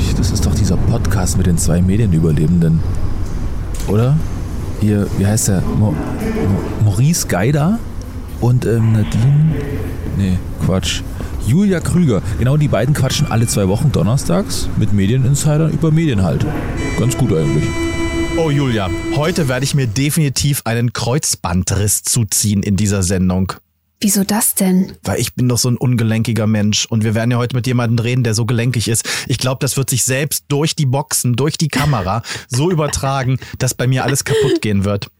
nicht. Das ist doch dieser Podcast mit den zwei Medienüberlebenden. Oder? Hier, wie heißt der? Mo Maurice Geider und ähm, Nadine. Nee, Quatsch. Julia Krüger. Genau die beiden quatschen alle zwei Wochen donnerstags mit Medieninsidern über Medien halt. Ganz gut eigentlich. Oh Julia, heute werde ich mir definitiv einen Kreuzbandriss zuziehen in dieser Sendung. Wieso das denn? Weil ich bin doch so ein ungelenkiger Mensch und wir werden ja heute mit jemandem reden, der so gelenkig ist. Ich glaube, das wird sich selbst durch die Boxen, durch die Kamera so übertragen, dass bei mir alles kaputt gehen wird.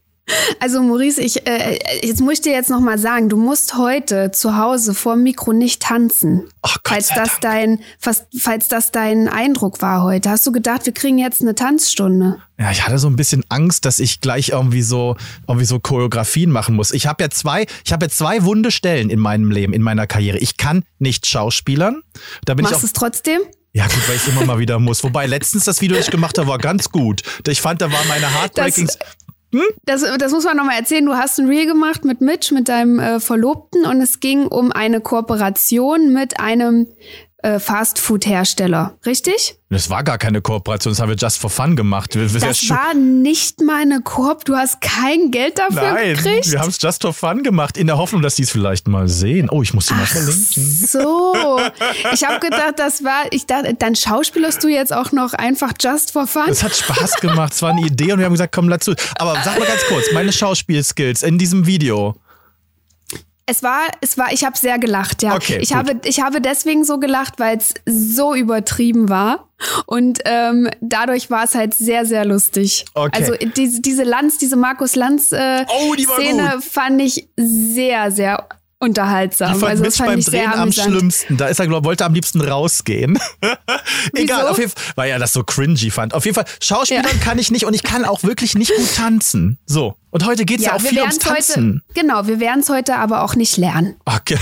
Also Maurice, ich äh, jetzt muss ich dir jetzt noch mal sagen, du musst heute zu Hause vor dem Mikro nicht tanzen. Ach Gott falls das Dank. dein fast, falls das dein Eindruck war heute. Hast du gedacht, wir kriegen jetzt eine Tanzstunde? Ja, ich hatte so ein bisschen Angst, dass ich gleich irgendwie so irgendwie so Choreografien machen muss. Ich habe ja zwei, ich habe ja zwei wunde Stellen in meinem Leben, in meiner Karriere. Ich kann nicht Schauspielern. Da bin Machst ich auch es trotzdem? ja gut, weil ich immer mal wieder muss. Wobei letztens das Video, das ich gemacht habe, war ganz gut. Ich fand, da war meine Heartbreaking. Das, das muss man noch mal erzählen. Du hast ein Reel gemacht mit Mitch, mit deinem äh, Verlobten, und es ging um eine Kooperation mit einem äh, Fastfood-Hersteller. Richtig? Das war gar keine Kooperation, das haben wir just for fun gemacht. Wir, wir- Das war nicht mal eine Koop. Du hast kein Geld dafür Nein, gekriegt. wir haben es just for fun gemacht, in der Hoffnung, dass die es vielleicht mal sehen. Oh, ich muss die mal Ach verlinken. so. Ich habe gedacht, das war, ich dachte, dann schauspielerst du jetzt auch noch einfach just for fun. Es hat Spaß gemacht, es war eine Idee und wir haben gesagt, komm dazu. Aber sag mal ganz kurz, meine Schauspielskills in diesem Video. Es war, es war, ich habe sehr gelacht, ja. Okay, ich gut. habe, ich habe deswegen so gelacht, weil es so übertrieben war und ähm, dadurch war es halt sehr, sehr lustig. Okay. Also diese, diese Lanz, diese Markus Lanz äh, Oh, die Szene fand ich sehr, sehr unterhaltsam. Fand also das fand beim ich Drehen am schlimmsten. Da ist er, glaub, wollte am liebsten rausgehen. Egal, auf jeden Fall, weil er das so cringy fand. Auf jeden Fall, Schauspielern Ja. kann ich nicht und ich kann auch wirklich nicht gut tanzen. So. Und heute geht's ja, Ja, auch wir viel ums es heute, Tanzen. genau, wir werden es heute aber auch nicht lernen. Okay.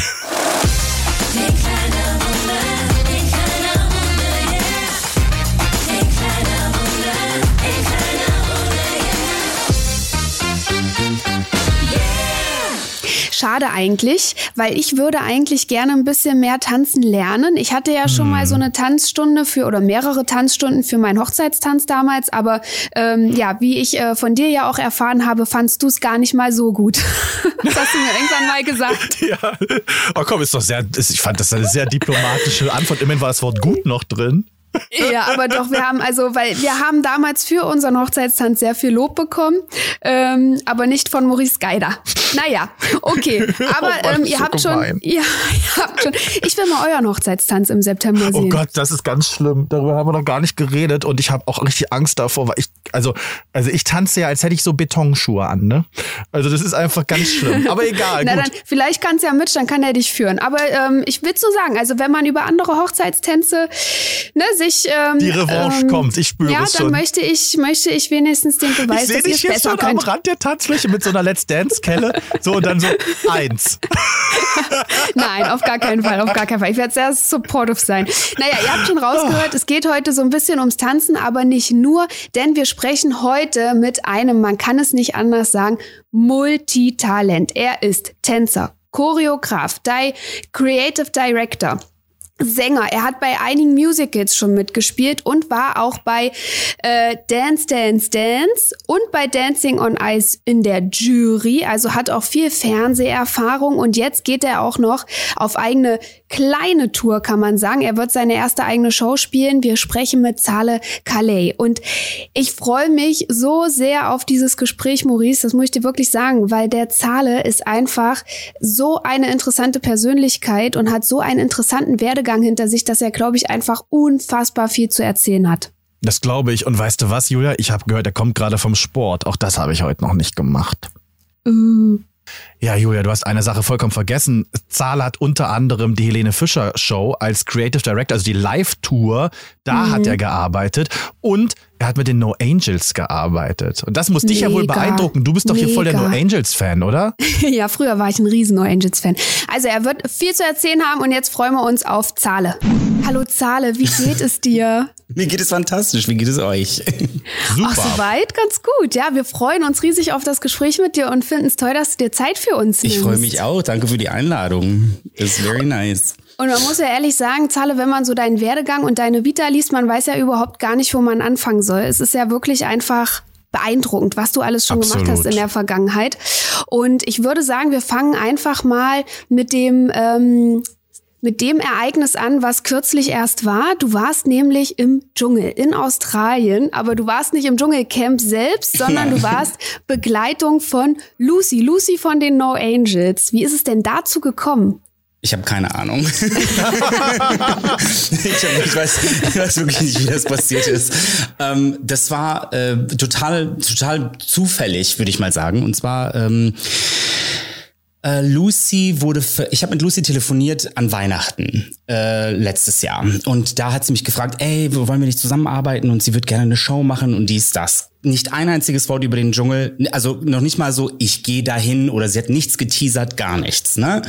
Schade eigentlich, weil ich würde eigentlich gerne ein bisschen mehr tanzen lernen. Ich hatte ja schon mal so Hm. eine Tanzstunde für oder mehrere Tanzstunden für meinen Hochzeitstanz damals, aber ähm, ja, wie ich äh, von dir ja auch erfahren habe, fandst du es gar nicht mal so gut. das hast du mir irgendwann mal gesagt. Ja. Oh komm, ist doch sehr, ist- ich fand das eine sehr diplomatische Antwort. Immerhin war das Wort gut noch drin. Ja, aber doch, wir haben also, weil wir haben damals für unseren Hochzeitstanz sehr viel Lob bekommen, ähm, aber nicht von Maurice Geider. Naja, okay. Aber Oh Mann, ähm, ihr habt schon, ja, ihr habt schon. Ich will mal euren Hochzeitstanz im September Oh sehen. Gott, das ist ganz schlimm. Darüber haben wir noch gar nicht geredet und ich habe auch richtig Angst davor, weil ich, also, also ich tanze ja, als hätte ich so Betonschuhe an, ne? Also das ist einfach ganz schlimm. Aber egal, Na gut. dann, vielleicht kannst du ja mit, dann kann er dich führen. Aber ähm, ich will so sagen, also wenn man über andere Hochzeitstänze ne, sich ähm, Die Revanche ähm, kommt, ich spüre ja, es dann schon. möchte ich möchte ich wenigstens den Beweis, ich sehe dass ihr dich es hier besser schon am. Rand der Tanzfläche mit so einer Let's Dance Kelle, so und dann so eins. Nein, auf gar keinen Fall, auf gar keinen Fall. Ich werde sehr supportive sein. Naja, ihr habt schon rausgehört, es geht heute so ein bisschen ums Tanzen, aber nicht nur, denn wir sprechen heute mit einem, man kann es nicht anders sagen, Multitalent. Er ist Tänzer, Choreograf, Di Creative Director. Sänger. Er hat bei einigen Musicals schon mitgespielt und war auch bei äh, Dance, Dance, Dance und bei Dancing on Ice in der Jury. Also hat auch viel Fernseherfahrung und jetzt geht er auch noch auf eigene kleine Tour, kann man sagen. Er wird seine erste eigene Show spielen. Wir sprechen mit Zale Calais und ich freue mich so sehr auf dieses Gespräch, Maurice. Das muss ich dir wirklich sagen, weil der Zale ist einfach so eine interessante Persönlichkeit und hat so einen interessanten Werdegang hinter sich, dass er, glaube ich, einfach unfassbar viel zu erzählen hat. Das glaube ich. Und weißt du was, Julia? Ich habe gehört, er kommt gerade vom Sport. Auch das habe ich heute noch nicht gemacht. Uh. Ja, Julia, du hast eine Sache vollkommen vergessen. Zahl hat unter anderem die Helene Fischer Show als Creative Director, also die Live-Tour, da Mhm. hat er gearbeitet und er hat mit den No Angels gearbeitet. Und das muss dich ja wohl Mega. beeindrucken. Du bist doch hier voll der No Mega. Angels-Fan, oder? ja, früher war ich ein riesen No Angels Fan. Also er wird viel zu erzählen haben und jetzt freuen wir uns auf Zahle. Hallo Zahle, wie geht es dir? Mir geht es fantastisch. Wie geht es euch? Super. Ach, soweit ganz gut. Ja, wir freuen uns riesig auf das Gespräch mit dir und finden es toll, dass du dir Zeit für uns nimmst. Ich freue mich auch. Danke für die Einladung. It's very nice. Und man muss ja ehrlich sagen, Zahle, wenn man so deinen Werdegang und deine Vita liest, man weiß ja überhaupt gar nicht, wo man anfangen soll. Es ist ja wirklich einfach beeindruckend, was du alles schon Absolut. gemacht hast in der Vergangenheit. Und ich würde sagen, wir fangen einfach mal mit dem ähm, mit dem Ereignis an, was kürzlich erst war. Du warst nämlich im Dschungel in Australien, aber du warst nicht im Dschungelcamp selbst, sondern du warst Begleitung von Lucy, Lucy von den No Angels. Wie ist es denn dazu gekommen? Ich habe keine Ahnung. ich, hab, ich, weiß, ich weiß wirklich nicht, wie das passiert ist. Ähm, das war äh, total, total zufällig, würde ich mal sagen. Und zwar ähm, äh, Lucy wurde, für, ich habe mit Lucy telefoniert an Weihnachten äh, letztes Jahr und da hat sie mich gefragt, ey, wollen wir nicht zusammenarbeiten und sie wird gerne eine Show machen und dies, das. Nicht ein einziges Wort über den Dschungel, also noch nicht mal so, ich gehe dahin oder sie hat nichts geteasert, gar nichts. Ne?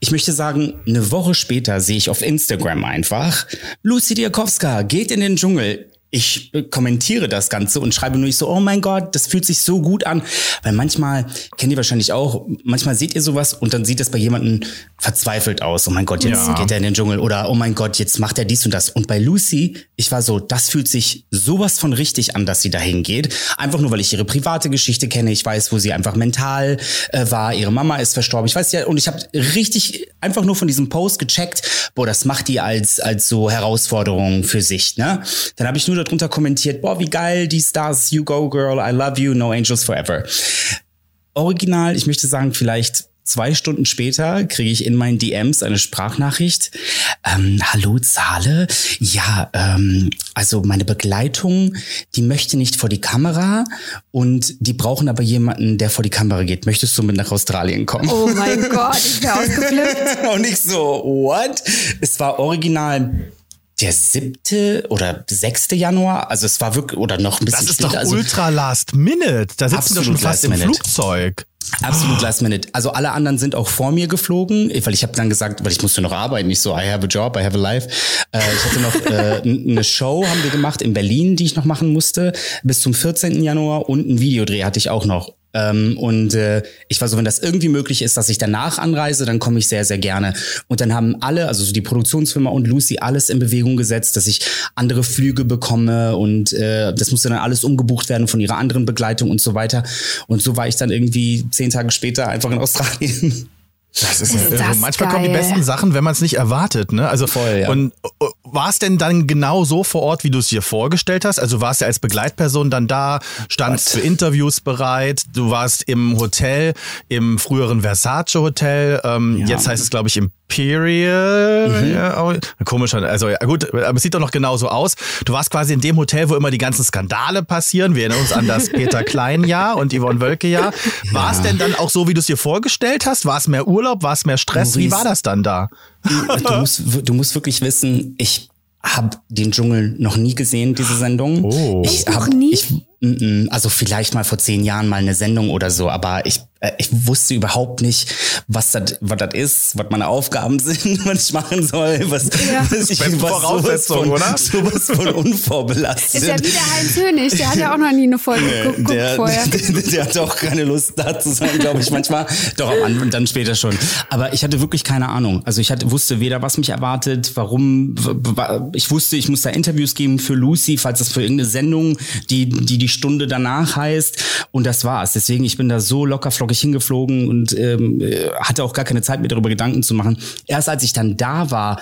Ich möchte sagen, eine Woche später sehe ich auf Instagram einfach, Lucy Diakowska geht in den Dschungel ich kommentiere das Ganze und schreibe nur ich so, oh mein Gott, das fühlt sich so gut an. Weil manchmal, kennt ihr wahrscheinlich auch, manchmal seht ihr sowas und dann sieht es bei jemandem verzweifelt aus. Oh mein Gott, jetzt Ja. geht er in den Dschungel oder oh mein Gott, jetzt macht er dies und das. Und bei Lucy, ich war so, das fühlt sich sowas von richtig an, dass sie dahin geht. Einfach nur, weil ich ihre private Geschichte kenne. Ich weiß, wo sie einfach mental äh, war. Ihre Mama ist verstorben. Ich weiß ja, und ich habe richtig einfach nur von diesem Post gecheckt, boah, das macht die als, als so Herausforderung für sich. Ne? Dann habe ich nur darunter kommentiert, boah, wie geil, die Stars, you go girl, I love you, no angels forever. Original, ich möchte sagen, vielleicht zwei Stunden später kriege ich in meinen DMs eine Sprachnachricht. Ähm, Hallo Zahle, ja, ähm, also meine Begleitung, die möchte nicht vor die Kamera und die brauchen aber jemanden, der vor die Kamera geht. Möchtest du mit nach Australien kommen? Oh mein Gott, ich wäre ausgeflippt. Und ich so, what? Es war original der siebte oder sechste Januar. Also es war wirklich, oder noch ein bisschen Das ist später. doch also, ultra last minute. Da sitzen wir schon fast im. Flugzeug. Absolut last minute. Also alle anderen sind auch vor mir geflogen, weil ich habe dann gesagt, weil ich musste noch arbeiten, ich so, I have a job, I have a life. Äh, ich hatte noch äh, eine Show, haben wir gemacht in Berlin, die ich noch machen musste, bis zum 14. Januar und ein Videodreh hatte ich auch noch. Ähm, und äh, ich war so, wenn das irgendwie möglich ist, dass ich danach anreise, dann komme ich sehr, sehr gerne. Und dann haben alle, also so die Produktionsfirma und Lucy, alles in Bewegung gesetzt, dass ich andere Flüge bekomme und äh, das musste dann alles umgebucht werden von ihrer anderen Begleitung und so weiter. Und so war ich dann irgendwie zehn Tage später einfach in Australien. Das ist, Ist ja das Manchmal kommen die geil. besten Sachen, wenn man es nicht erwartet. Ne? Also Voll, ja. Und äh, war es denn dann genau so vor Ort, wie du es dir vorgestellt hast? Also warst du als Begleitperson dann da, standst Was? für Interviews bereit, du warst im Hotel, im früheren Versace Hotel, ähm, Ja. jetzt heißt es glaube ich Imperial. Mhm. Ja, oh, komisch, also ja, gut, aber es sieht doch noch genauso aus. Du warst quasi in dem Hotel, wo immer die ganzen Skandale passieren. Wir erinnern uns an das Peter Klein-Jahr und Yvonne Wölke-Jahr. War es denn dann auch so, wie du es dir vorgestellt hast? War es mehr Urlaub? War es mehr Stress? Wie Maurice, war das dann da? Du musst, du musst wirklich wissen, ich habe den Dschungel noch nie gesehen, diese Sendung. Oh. Ich Echt noch hab, nie? Ich, also vielleicht mal vor zehn Jahren mal eine Sendung oder so, aber ich, äh, ich wusste überhaupt nicht, was das was das ist, was meine Aufgaben sind, was ich machen soll, was, Ja. was ich was Voraussetzung, von, oder? sowas von unvorbelastet. Ist ja wie der Heinz Hönig, der hat ja auch noch nie eine Folge geguckt der, vorher. der, der hat auch keine Lust da zu sein, glaube ich manchmal. Doch am Anfang, dann später schon. Aber ich hatte wirklich keine Ahnung. Also ich hatte, wusste weder, was mich erwartet, warum. Ich wusste, ich muss da Interviews geben für Lucy, falls das für irgendeine Sendung, die die, die Stunde danach heißt. Und das war's. Deswegen, ich bin da so locker flockig hingeflogen und ähm, äh, hatte auch gar keine Zeit, mir darüber Gedanken zu machen. Erst als ich dann da war,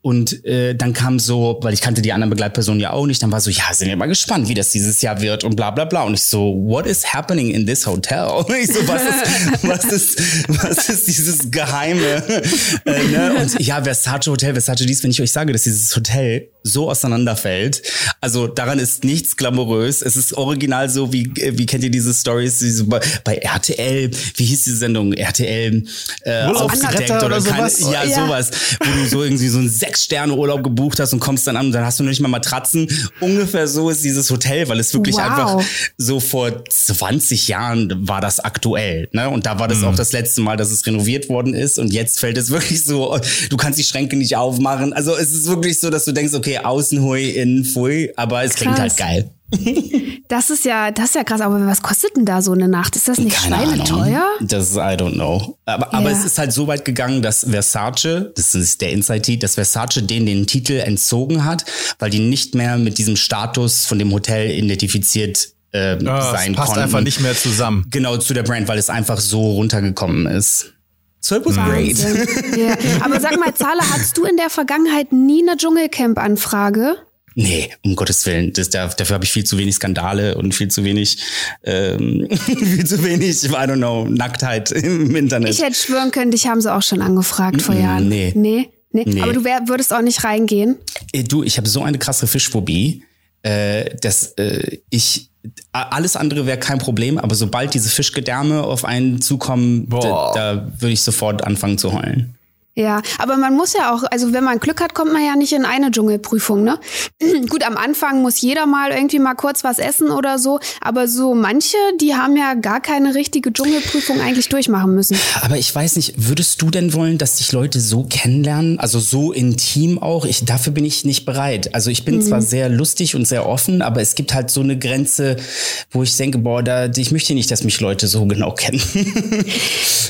und äh, dann kam so, weil ich kannte die anderen Begleitpersonen ja auch nicht, dann war so, ja, sind wir mal gespannt, wie das dieses Jahr wird und bla bla bla. Und ich so, what is happening in this hotel? Und ich so, was ist, was ist, was ist dieses Geheime? äh, ne? Und ja, Versace Hotel, Versace dies, wenn ich euch sage, dass dieses Hotel so auseinanderfällt. Also daran ist nichts glamourös. Es ist original so, wie, wie kennt ihr diese Stories diese, bei, RTL, wie hieß die Sendung? RTL äh, aufgedeckt oder keine, sowas? ja, Ja. sowas, wo du so irgendwie so einen Sechs-Sterne-Urlaub gebucht hast und kommst dann an und dann hast du noch nicht mal Matratzen. Ungefähr so ist dieses Hotel, weil es wirklich Wow. einfach so vor 20 Jahren war das aktuell. Ne? Und da war das auch das letzte Mal, dass es renoviert worden ist und jetzt fällt es wirklich so, du kannst die Schränke nicht aufmachen. Also es ist wirklich so, dass du denkst, okay, Hui, außen Hui, innen Pfui, aber es klingt halt Krass. geil. Das ist ja, das ist ja krass. Aber was kostet denn da so eine Nacht? Ist das nicht schweineteuer? Das ist, I don't know. Aber, aber es ist halt so weit gegangen, dass Versace, das ist der Inside-Titel, dass Versace denen den Titel entzogen hat, weil die nicht mehr mit diesem Status von dem Hotel identifiziert ähm, Ah, sein es passt konnten. einfach nicht mehr zusammen. Genau zu der Brand, weil es einfach so runtergekommen ist. So it was great. Ja. Aber sag mal, Zahler, hattest du in der Vergangenheit nie eine Dschungelcamp-Anfrage? Nee, um Gottes Willen. Das, da, dafür habe ich viel zu wenig Skandale und viel zu wenig, ähm, viel zu wenig, I don't know, Nacktheit im Internet. Ich hätte schwören können, dich haben sie auch schon angefragt vor Jahren. nee. Nee? Nee. Nee. Aber du wär, würdest auch nicht reingehen. Äh, Du, ich habe so eine krasse Fischphobie, äh, dass äh, ich alles andere wäre kein Problem, aber sobald diese Fischgedärme auf einen zukommen, da, da würde ich sofort anfangen zu heulen. Ja, aber man muss ja auch, also wenn man Glück hat, kommt man ja nicht in eine Dschungelprüfung, ne? Gut, am Anfang muss jeder mal irgendwie mal kurz was essen oder so, aber so manche, die haben ja gar keine richtige Dschungelprüfung eigentlich durchmachen müssen. Aber ich weiß nicht, würdest du denn wollen, dass dich Leute so kennenlernen, also so intim auch? Ich, dafür bin ich nicht bereit. Also ich bin zwar sehr lustig und sehr offen, aber es gibt halt so eine Grenze, wo ich denke, boah, da, ich möchte nicht, dass mich Leute so genau kennen.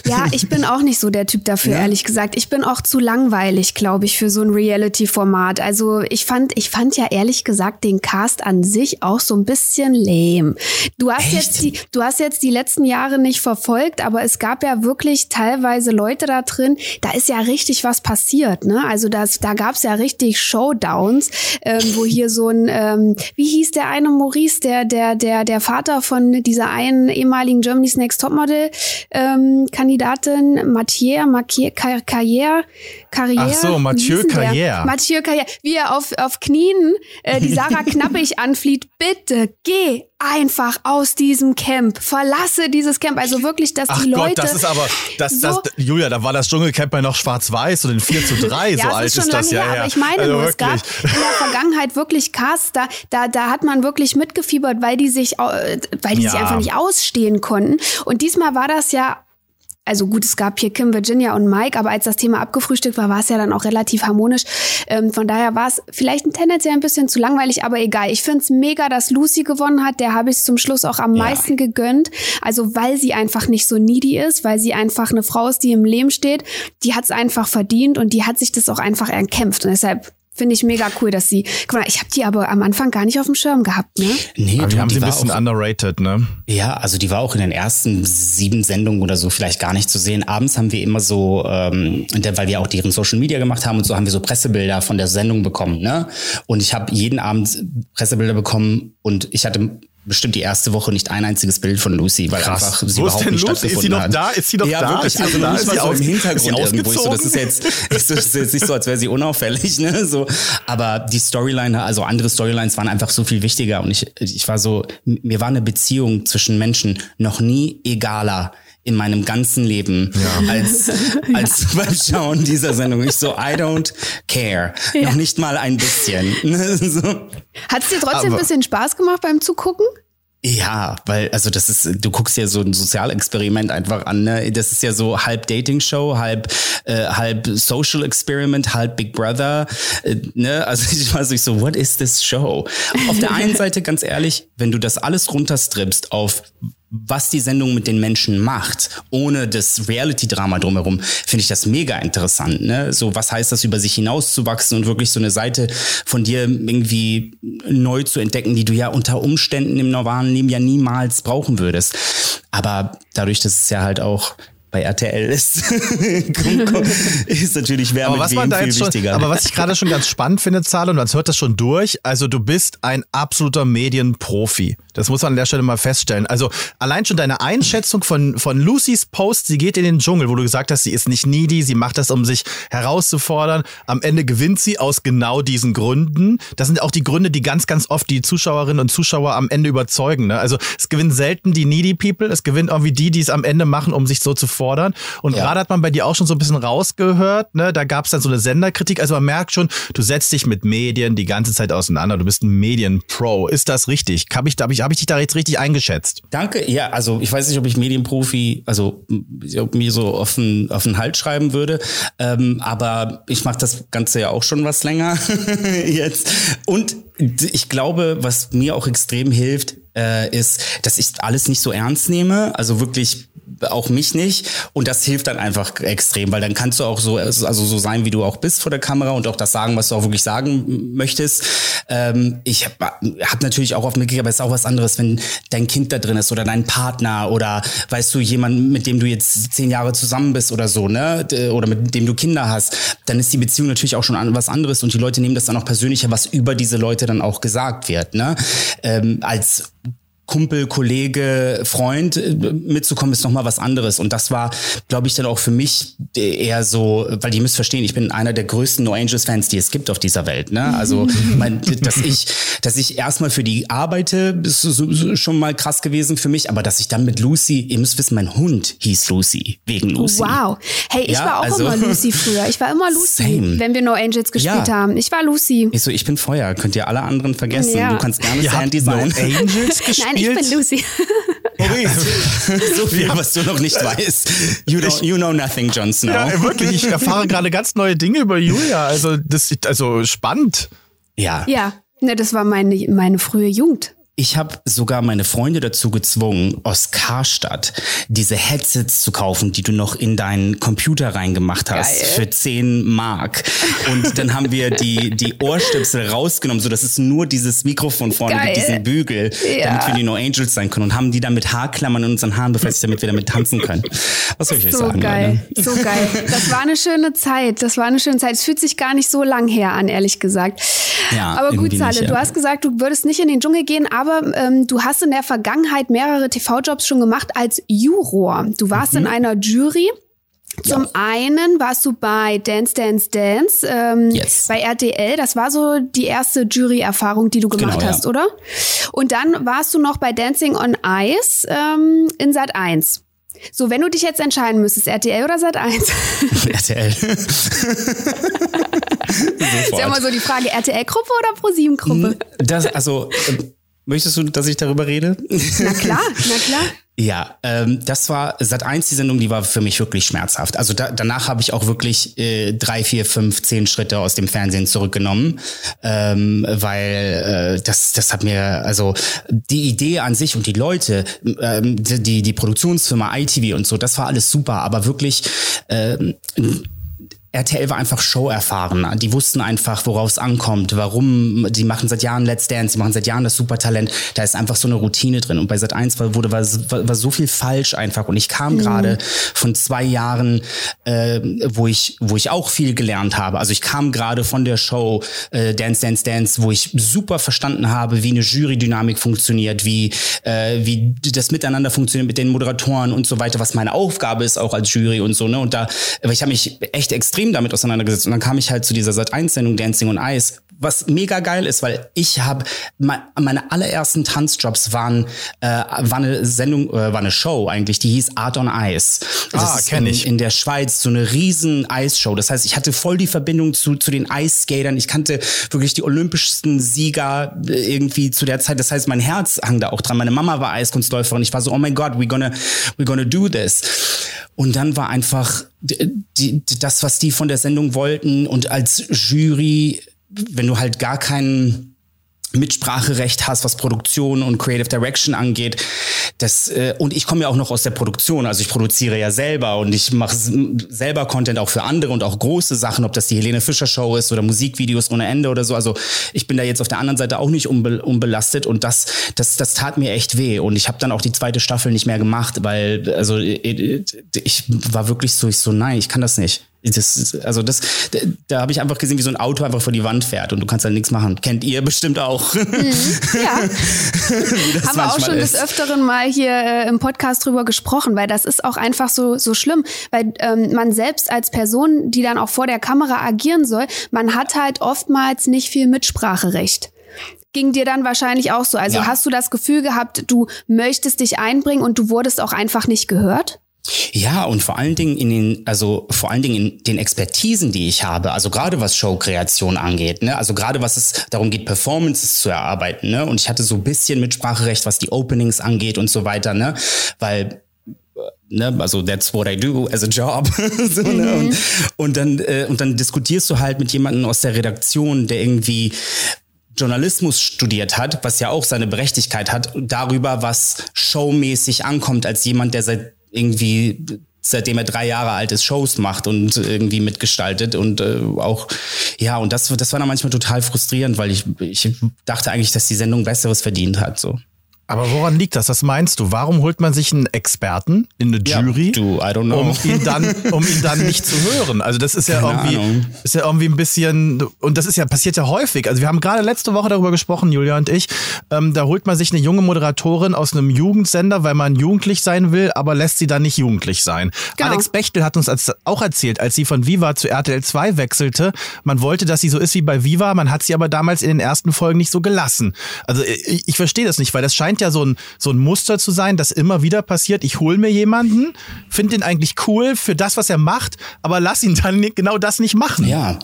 Ja, ich bin auch nicht so der Typ dafür, ehrlich gesagt. Ich bin auch zu langweilig, glaube ich, für so ein Reality-Format. Also ich fand, ich fand ja ehrlich gesagt den Cast an sich auch so ein bisschen lame. Du hast Echt? jetzt die, du hast jetzt die letzten Jahre nicht verfolgt, aber es gab ja wirklich teilweise Leute da drin, da ist ja richtig was passiert, ne? Also das, da gab's ja richtig Showdowns, ähm, wo hier so ein, ähm, wie hieß der eine Maurice, der, der, der, der Vater von dieser einen ehemaligen Germany's Next Topmodel ähm, Kandidatin Mathieu Mathieu Car- Carrière Carrière Ach so, Mathieu? Carrière. Mathieu Carrière wie er auf auf Knien äh, die Sarah Knappig anflieht bitte geh einfach aus diesem Camp verlasse dieses Camp also wirklich dass Ach die Leute Gott, das ist aber, das, so, das, Julia, da war das Dschungelcamp ja noch schwarz-weiß und in 4 zu 3, so ja, alt es ist schon das lange ja. aber ich meine also nur, es gab in der Vergangenheit wirklich Casts, da, da, da hat man wirklich mitgefiebert, weil die sich, äh, weil die sich Ja. einfach nicht ausstehen konnten. Und diesmal war das ja also gut, es gab hier Kim, Virginia und Mike, aber als das Thema abgefrühstückt war, war es ja dann auch relativ harmonisch. Ähm, von daher war es vielleicht ein tendenziell ein bisschen zu langweilig, aber egal. Ich find's mega, dass Lucy gewonnen hat. Der habe ich zum Schluss auch am meisten gegönnt. Also weil sie einfach nicht so needy ist, weil sie einfach eine Frau ist, die im Leben steht. Die hat's einfach verdient und die hat sich das auch einfach erkämpft. Und deshalb finde ich mega cool, dass sie. Guck mal, ich habe die aber am Anfang gar nicht auf dem Schirm gehabt, ne? Nee, Aber wir haben die sie ein bisschen auch, underrated, ne? Ja, also die war auch in den ersten sieben Sendungen oder so vielleicht gar nicht zu sehen. Abends haben wir immer so, ähm, weil wir auch deren Social Media gemacht haben und so haben wir so Pressebilder von der Sendung bekommen. Ne? Und ich habe jeden Abend Pressebilder bekommen und ich hatte bestimmt die erste Woche nicht ein einziges Bild von Lucy, weil Krass. einfach sie Wo überhaupt nicht Lucy? Ist sie stattgefunden noch hat. da? Ist sie noch ja, da? Wirklich, Ist sie also noch da? nicht Ist so im Hintergrund irgendwo. So, das ist jetzt, ist, das ist jetzt nicht so, als wäre sie unauffällig, ne? So, aber die Storyline, also andere Storylines waren einfach so viel wichtiger und ich, ich war so, mir war eine Beziehung zwischen Menschen noch nie egaler in meinem ganzen Leben als, als beim Schauen dieser Sendung. Ich so, I don't care. Noch nicht mal ein bisschen. So. Hat's dir trotzdem Aber- ein bisschen Spaß gemacht beim Zugucken? Ja, weil, also das ist, du guckst ja so ein Sozialexperiment einfach an, ne? Das ist ja so halb Dating-Show, halb, äh, halb Social Experiment, halb Big Brother, äh, ne? Also ich so, ich so, what is this show? Auf der einen Seite, ganz ehrlich, wenn du das alles runterstrippst auf was die Sendung mit den Menschen macht, ohne das Reality-Drama drumherum, finde ich das mega interessant. Ne? So, was heißt das, über sich hinauszuwachsen und wirklich so eine Seite von dir irgendwie neu zu entdecken, die du ja unter Umständen im normalen Leben ja niemals brauchen würdest. Aber dadurch, dass es ja halt auch bei RTL ist, ist natürlich wer Aber mit was wem viel schon, wichtiger. aber was ich gerade schon ganz spannend finde, Zahle, und man hört das schon durch, also du bist ein absoluter Medienprofi. Das muss man an der Stelle mal feststellen. Also allein schon deine Einschätzung von, von Lucys Post, sie geht in den Dschungel, wo du gesagt hast, sie ist nicht needy, sie macht das, um sich herauszufordern. Am Ende gewinnt sie aus genau diesen Gründen. Das sind auch die Gründe, die ganz, ganz oft die Zuschauerinnen und Zuschauer am Ende überzeugen. Ne? Also es gewinnen selten die needy People, es gewinnen irgendwie die, die es am Ende machen, um sich so zu fordern. Und Ja. gerade hat man bei dir auch schon so ein bisschen rausgehört, ne? Da gab es dann so eine Senderkritik. Also man merkt schon, du setzt dich mit Medien die ganze Zeit auseinander. Du bist ein Medienpro. Ist das richtig? Habe ich, hab ich, hab ich dich da jetzt richtig eingeschätzt? Danke. Ja, also ich weiß nicht, ob ich Medienprofi, also ob mir so auf den, auf den Hals schreiben würde, ähm, aber ich mache das Ganze ja auch schon was länger jetzt. Und ich glaube, was mir auch extrem hilft, äh, ist, dass ich alles nicht so ernst nehme, also wirklich auch mich nicht. Und das hilft dann einfach extrem, weil dann kannst du auch so, also so sein, wie du auch bist vor der Kamera und auch das sagen, was du auch wirklich sagen möchtest. Ähm, ich habe hab natürlich auch oft mitgekriegt, aber es ist auch was anderes, wenn dein Kind da drin ist oder dein Partner oder weißt du, jemand, mit dem du jetzt zehn Jahre zusammen bist oder so, ne? Oder mit dem du Kinder hast, dann ist die Beziehung natürlich auch schon was anderes und die Leute nehmen das dann auch persönlicher, was über diese Leute dann auch gesagt wird, ne? Ähm, als Kumpel, Kollege, Freund äh, mitzukommen, ist nochmal was anderes. Und das war, glaube ich, dann auch für mich eher so, weil ihr müsst verstehen, ich bin einer der größten No Angels Fans, die es gibt auf dieser Welt. Ne? Also, mein, dass ich, dass ich erstmal für die arbeite, ist schon mal krass gewesen für mich. Aber dass ich dann mit Lucy, ihr müsst wissen, mein Hund hieß Lucy, wegen Lucy. Wow. Hey, ich Ja, war auch also- immer Lucy früher. Ich war immer Lucy, Same. wenn wir No Angels gespielt Ja. haben. Ich war Lucy. Ich so, ich bin Feuer, könnt ihr alle anderen vergessen. Ja. Du kannst gerne Sandy No sein. Angels gespielt? Nein, ich bin Lucy. so viel, was du noch nicht weißt. You, don't, you know nothing, Jon Snow. Ja, wirklich. Ich erfahre gerade ganz neue Dinge über Julia. Also, das ist also spannend. ja. ja, ne, das war meine, meine frühe Jugend. Ich habe sogar meine Freunde dazu gezwungen, aus Karstadt diese Headsets zu kaufen, die du noch in deinen Computer reingemacht hast Geil. für 10 Mark. Und dann haben wir die, die Ohrstöpsel rausgenommen, so dass es nur dieses Mikrofon vorne Geil. mit diesem Bügel, Ja. damit wir die No Angels sein können und haben die dann mit Haarklammern in unseren Haaren befestigt, damit wir damit tanzen können. Was soll ich euch So sagen? geil, Leute? so geil. Das war eine schöne Zeit. Das war eine schöne Zeit. Es fühlt sich gar nicht so lang her an, ehrlich gesagt. Ja, aber gut, Salle, nicht, ja. du hast gesagt, du würdest nicht in den Dschungel gehen, aber ähm, du hast in der Vergangenheit mehrere TV-Jobs schon gemacht als Juror. Du warst Mhm. in einer Jury. Zum einen warst du bei Dance Dance Dance ähm, Yes. bei RTL. Das war so die erste Jury-Erfahrung, die du gemacht Genau, ja. hast, oder? Und dann warst du noch bei Dancing on Ice ähm, in Sat 1. So, wenn du dich jetzt entscheiden müsstest, RTL oder Sat 1? RTL. ist ja immer so die Frage, RTL-Gruppe oder ProSieben-Gruppe? Das, also, äh, möchtest du, dass ich darüber rede? Na klar, na klar. Ja, ähm, das war Sat 1 die Sendung, die war für mich wirklich schmerzhaft. Also da, danach habe ich auch wirklich äh, drei, vier, fünf, zehn Schritte aus dem Fernsehen zurückgenommen, ähm, weil äh, das, das hat mir also die Idee an sich und die Leute, ähm, die die Produktionsfirma ITV und so, das war alles super, aber wirklich ähm, RTL war einfach Show erfahren. Die wussten einfach, worauf es ankommt, warum. Die machen seit Jahren Let's Dance, die machen seit Jahren das Supertalent. Da ist einfach so eine Routine drin. Und bei Sat 1 war, wurde, war, war, so viel falsch einfach. Und ich kam gerade von zwei Jahren, äh, wo ich, wo ich auch viel gelernt habe. Also ich kam gerade von der Show äh, Dance, Dance, Dance, wo ich super verstanden habe, wie eine Jury-Dynamik funktioniert, wie, äh, wie das Miteinander funktioniert mit den Moderatoren und so weiter, was meine Aufgabe ist auch als Jury und so. Ne? Und da, aber ich habe mich echt extrem damit auseinandergesetzt. Und dann kam ich halt zu dieser Sat 1 Sendung Dancing on Ice, was mega geil ist, weil ich habe meine allerersten Tanzjobs waren äh, war eine Sendung, äh, war eine Show eigentlich, die hieß Art on Ice. Das Ah, ist kenn in, ich. in der Schweiz so eine riesen Eisshow. Das heißt, ich hatte voll die Verbindung zu zu den Eisskatern. Ich kannte wirklich die olympischsten Sieger äh, irgendwie zu der Zeit. Das heißt, mein Herz hang da auch dran. Meine Mama war Eiskunstläuferin. Ich war so, oh my God, we're gonna we're gonna do this. Und dann war einfach die, die, das, was die von der Sendung wollten und als Jury, wenn du halt gar keinen Mitspracherecht hast, was Produktion und Creative Direction angeht. Das, äh, und ich komme ja auch noch aus der Produktion, also ich produziere ja selber und ich mache selber Content auch für andere und auch große Sachen, ob das die Helene Fischer Show ist oder Musikvideos ohne Ende oder so. Also ich bin da jetzt auf der anderen Seite auch nicht unbe unbelastet und das, das, das tat mir echt weh. Und ich habe dann auch die zweite Staffel nicht mehr gemacht, weil also äh, ich war wirklich so, ich so, nein, ich kann das nicht. Das, also das, da, da habe ich einfach gesehen, wie so ein Auto einfach vor die Wand fährt und du kannst halt nichts machen. Kennt ihr bestimmt auch. Ja, wie das haben wir auch schon ist. des Öfteren mal hier äh, im Podcast drüber gesprochen, weil das ist auch einfach so, so schlimm, weil ähm, man selbst als Person, die dann auch vor der Kamera agieren soll, man hat halt oftmals nicht viel Mitspracherecht. Ging dir dann wahrscheinlich auch so. Also Ja. hast du das Gefühl gehabt, du möchtest dich einbringen und du wurdest auch einfach nicht gehört? Ja, und vor allen Dingen in den, also vor allen Dingen in den Expertisen, die ich habe, also gerade was Showkreation angeht, ne, also gerade was es darum geht, Performances zu erarbeiten, ne, und ich hatte so ein bisschen mit Spracherecht, was die Openings angeht und so weiter, ne, weil ne, also that's what I do as a job. so, ne? mhm. und, und, dann, äh, und dann diskutierst du halt mit jemandem aus der Redaktion, der irgendwie Journalismus studiert hat, was ja auch seine Berechtigkeit hat, darüber, was showmäßig ankommt, als jemand, der seit irgendwie seitdem er drei Jahre alt ist, Shows macht und irgendwie mitgestaltet und äh, auch, ja, und das, das war dann manchmal total frustrierend, weil ich, ich dachte eigentlich, dass die Sendung Besseres verdient hat, so. Aber woran liegt das? Was meinst du? Warum holt man sich einen Experten in eine Jury, ja, du, I don't know. um ihn dann, um ihn dann nicht zu hören? Also das ist ja Keine irgendwie, Ahnung. ist ja irgendwie ein bisschen und das ist ja passiert ja häufig. Also wir haben gerade letzte Woche darüber gesprochen, Julia und ich. Ähm, da holt man sich eine junge Moderatorin aus einem Jugendsender, weil man jugendlich sein will, aber lässt sie dann nicht jugendlich sein. Genau. Alex Bechtel hat uns als, auch erzählt, als sie von Viva zu RTL 2 wechselte, man wollte, dass sie so ist wie bei Viva, man hat sie aber damals in den ersten Folgen nicht so gelassen. Also ich, ich verstehe das nicht, weil das scheint scheint ja so ein, so ein Muster zu sein, das immer wieder passiert. Ich hole mir jemanden, finde den eigentlich cool für das, was er macht, aber lass ihn dann genau das nicht machen. Ja.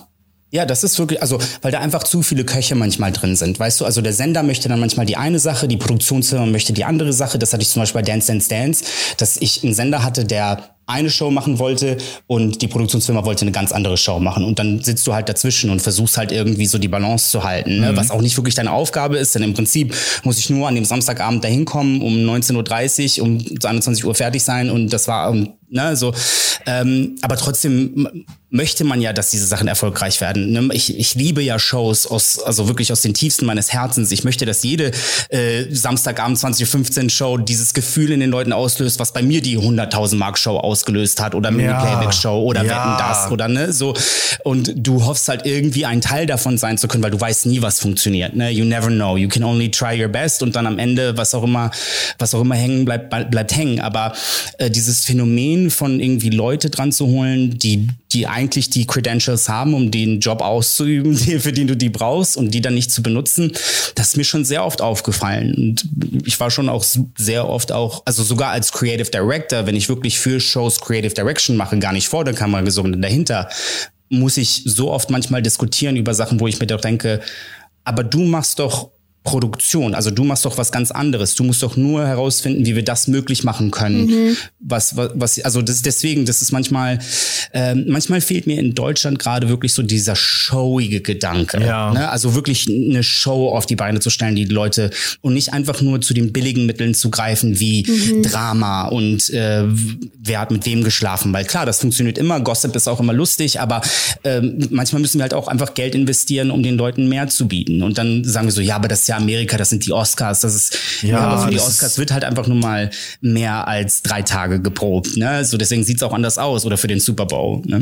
Ja, das ist wirklich, also, weil da einfach zu viele Köche manchmal drin sind. Weißt du, also der Sender möchte dann manchmal die eine Sache, die Produktionsfirma möchte die andere Sache. Das hatte ich zum Beispiel bei Dance Dance Dance, dass ich einen Sender hatte, der eine Show machen wollte und die Produktionsfirma wollte eine ganz andere Show machen. Und dann sitzt du halt dazwischen und versuchst halt irgendwie so die Balance zu halten, ne? Mhm. was auch nicht wirklich deine Aufgabe ist, denn im Prinzip muss ich nur an dem Samstagabend dahin kommen, um 19.30 Uhr, um 21 Uhr fertig sein und das war, um, ne, so. Ähm, aber trotzdem möchte man ja, dass diese Sachen erfolgreich werden. Ne? Ich, ich liebe ja Shows aus, also wirklich aus den tiefsten meines Herzens. Ich möchte, dass jede äh, Samstagabend 20.15 Show dieses Gefühl in den Leuten auslöst, was bei mir die 100.000 Mark Show ausgelöst hat oder Mini Playback Show oder ja. Wetten das oder ne so und du hoffst halt irgendwie ein Teil davon sein zu können, weil du weißt nie, was funktioniert. Ne? You never know. You can only try your best und dann am Ende was auch immer, was auch immer hängen bleibt, bleibt hängen. Aber äh, dieses Phänomen von irgendwie Leute dran zu holen, die die eigentlich die Credentials haben, um den Job auszuüben, für den du die brauchst und die dann nicht zu benutzen, das ist mir schon sehr oft aufgefallen. Und ich war schon auch sehr oft auch, also sogar als Creative Director, wenn ich wirklich für Shows Creative Direction mache, gar nicht vor der Kamera, sondern dahinter, muss ich so oft manchmal diskutieren über Sachen, wo ich mir doch denke, aber du machst doch Produktion. Also du machst doch was ganz anderes. Du musst doch nur herausfinden, wie wir das möglich machen können. Mhm. Was, was, was, also das deswegen, das ist manchmal, äh, manchmal fehlt mir in Deutschland gerade wirklich so dieser showige Gedanke. Ja. Ne? Also wirklich eine Show auf die Beine zu stellen, die Leute und nicht einfach nur zu den billigen Mitteln zu greifen wie mhm. Drama und äh, wer hat mit wem geschlafen. Weil klar, das funktioniert immer. Gossip ist auch immer lustig, aber äh, manchmal müssen wir halt auch einfach Geld investieren, um den Leuten mehr zu bieten. Und dann sagen wir so, ja, aber das ist ja ja Amerika, das sind die Oscars, das ist, ja, ja aber für die Oscars wird halt einfach nur mal mehr als drei Tage geprobt, ne? So deswegen sieht's auch anders aus oder für den Super Bowl, ne?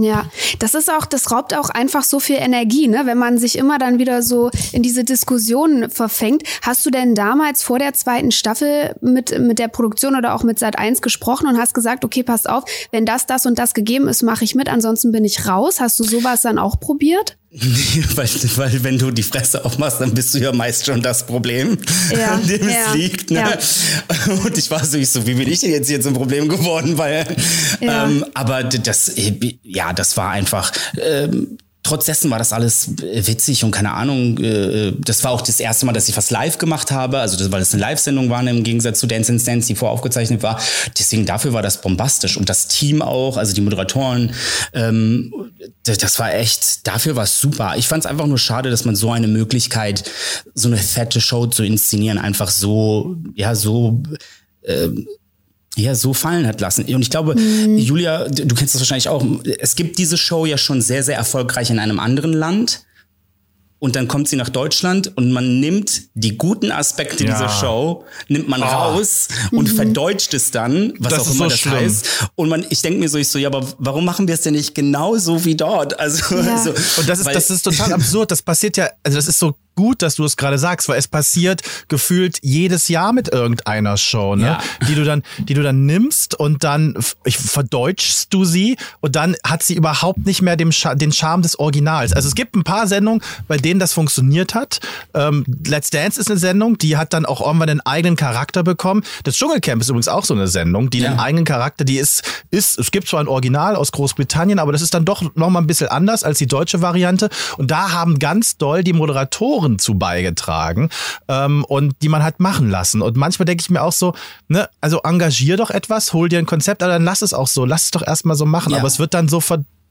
Ja, das ist auch, das raubt auch einfach so viel Energie, ne? Wenn man sich immer dann wieder so in diese Diskussionen verfängt. Hast du denn damals vor der zweiten Staffel mit, mit der Produktion oder auch mit Sat 1 gesprochen und hast gesagt, okay, passt auf, wenn das, das und das gegeben ist, mache ich mit, ansonsten bin ich raus. Hast du sowas dann auch probiert? Nee, weil, weil wenn du die Fresse aufmachst, dann bist du ja meist schon das Problem, ja, an dem ja, es liegt. Ne? Ja. Und ich war so, ich so, wie bin ich denn jetzt hier zum Problem geworden? Weil, ähm, aber das, ja, das war einfach. Ähm, trotz dessen war das alles äh, witzig und keine Ahnung. Äh, das war auch das erste Mal, dass ich was live gemacht habe. Also, das, weil das eine Live-Sendung war im Gegensatz zu Dance and Dance, die voraufgezeichnet war. Deswegen dafür war das bombastisch. Und das Team auch, also die Moderatoren, ähm, das war echt, dafür war es super. Ich fand es einfach nur schade, dass man so eine Möglichkeit, so eine fette Show zu inszenieren, einfach so, ja, so, ähm, ja, so fallen hat lassen. Und ich glaube, mhm. Julia, du kennst das wahrscheinlich auch. Es gibt diese Show ja schon sehr, sehr erfolgreich in einem anderen Land. Und dann kommt sie nach Deutschland und man nimmt die guten Aspekte ja. dieser Show, nimmt man oh. raus und mhm. verdeutscht es dann, was das auch immer so das schlimm. heißt. Und man, ich denke mir so, ich so, ja, aber warum machen wir es denn nicht genauso wie dort? Also, ja. also und das ist, das ist total absurd. Das passiert ja, also das ist so gut, dass du es gerade sagst, weil es passiert gefühlt jedes Jahr mit irgendeiner Show, ne? Ja. Die du dann, die du dann nimmst und dann ich, verdeutschst du sie und dann hat sie überhaupt nicht mehr den Charme des Originals. Also es gibt ein paar Sendungen, bei denen das funktioniert hat. Ähm, Let's Dance ist eine Sendung, die hat dann auch irgendwann einen eigenen Charakter bekommen. Das Dschungelcamp ist übrigens auch so eine Sendung, die Ja. einen eigenen Charakter, die ist, ist, es gibt zwar ein Original aus Großbritannien, aber das ist dann doch noch mal ein bisschen anders als die deutsche Variante. Und da haben ganz doll die Moderatoren zu beigetragen ähm, und die man hat machen lassen. Und manchmal denke ich mir auch so, ne, also engagier doch etwas, hol dir ein Konzept, aber dann lass es auch so, lass es doch erstmal so machen. Ja. Aber es wird dann so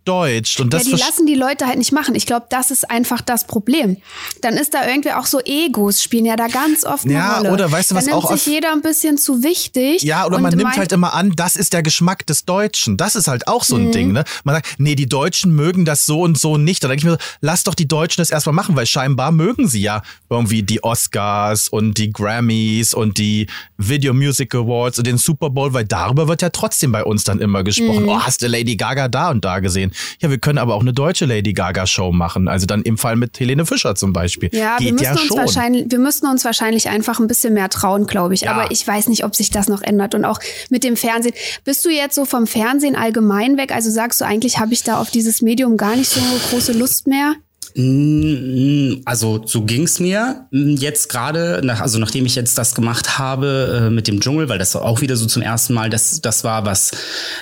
verdeutscht. Und Ja, das die versch- lassen die Leute halt nicht machen. Ich glaube, das ist einfach das Problem. Dann ist da irgendwie auch so Egos spielen ja da ganz oft eine Ja, Rolle. oder weißt du, was nimmt auch sich jeder ein bisschen zu wichtig. Ja, oder man nimmt halt immer an, das ist der Geschmack des Deutschen. Das ist halt auch so Mhm. ein Ding, ne? Man sagt, nee, die Deutschen mögen das so und so nicht. Da denke ich mir so, lass doch die Deutschen das erstmal machen, weil scheinbar mögen sie ja irgendwie die Oscars und die Grammys und die Video Music Awards und den Super Bowl, weil darüber wird ja trotzdem bei uns dann immer gesprochen. Mhm. Oh, hast du Lady Gaga da und da gesehen? Ja, wir können aber auch eine deutsche Lady Gaga Show machen. Also dann im Fall mit Helene Fischer zum Beispiel. Ja, wir Geht müssen, ja uns schon. wahrscheinlich, wir müssen uns wahrscheinlich einfach ein bisschen mehr trauen, glaube ich. Ja. Aber ich weiß nicht, ob sich das noch ändert. Und auch mit dem Fernsehen. Bist du jetzt so vom Fernsehen allgemein weg? Also sagst du eigentlich, habe ich da auf dieses Medium gar nicht so große Lust mehr? Mm, Also so ging's mir Mm, jetzt gerade, nach, also nachdem ich jetzt das gemacht habe äh, mit dem Dschungel, weil das auch wieder so zum ersten Mal, das, das war was,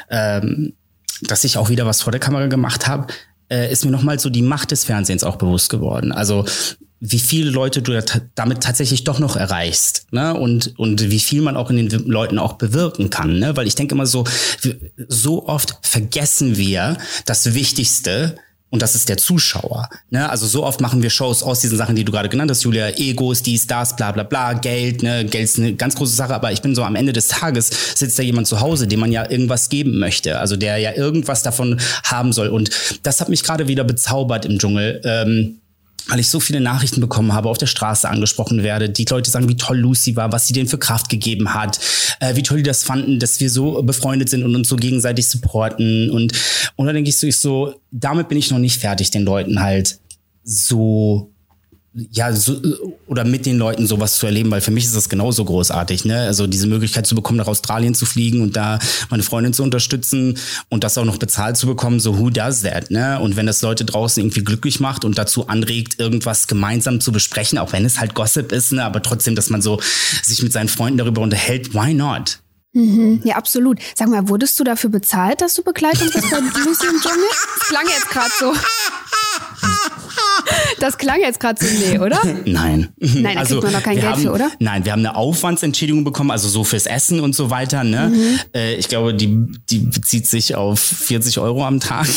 ähm, dass ich auch wieder was vor der Kamera gemacht habe, äh, ist mir nochmal so die Macht des Fernsehens auch bewusst geworden. Also wie viele Leute du damit tatsächlich doch noch erreichst, ne? Und und wie viel man auch in den Leuten auch bewirken kann, ne? Weil ich denke immer so, so oft vergessen wir das Wichtigste, und das ist der Zuschauer. Ne? Also so oft machen wir Shows aus diesen Sachen, die du gerade genannt hast, Julia, Egos, dies, das, bla bla bla, Geld, ne? Geld ist eine ganz große Sache, aber ich bin so am Ende des Tages sitzt da jemand zu Hause, dem man ja irgendwas geben möchte, also der ja irgendwas davon haben soll. Und das hat mich gerade wieder bezaubert im Dschungel. Ähm, weil ich so viele Nachrichten bekommen habe, auf der Straße angesprochen werde, die Leute sagen, wie toll Lucy war, was sie denen für Kraft gegeben hat, äh, wie toll die das fanden, dass wir so befreundet sind und uns so gegenseitig supporten. Und, und da denke ich so, ich so, damit bin ich noch nicht fertig, den Leuten halt so ja, so, oder mit den Leuten sowas zu erleben, weil für mich ist das genauso großartig, ne? Also diese Möglichkeit zu bekommen, nach Australien zu fliegen und da meine Freundin zu unterstützen und das auch noch bezahlt zu bekommen, so who does that, ne? Und wenn das Leute draußen irgendwie glücklich macht und dazu anregt, irgendwas gemeinsam zu besprechen, auch wenn es halt Gossip ist, ne? Aber trotzdem, dass man so sich mit seinen Freunden darüber unterhält, why not? Mhm, ja, absolut. Sag mal, wurdest du dafür bezahlt, dass du Begleitung bist bei Lucy im Dschungel? Das klang jetzt gerade so. Das klang jetzt gerade so, nee, oder? Nein. Nein, da kriegt man doch kein Geld haben, für, oder? Nein, wir haben eine Aufwandsentschädigung bekommen, also so fürs Essen und so weiter. Ne? Mhm. Äh, ich glaube, die, die bezieht sich auf 40 Euro am Tag.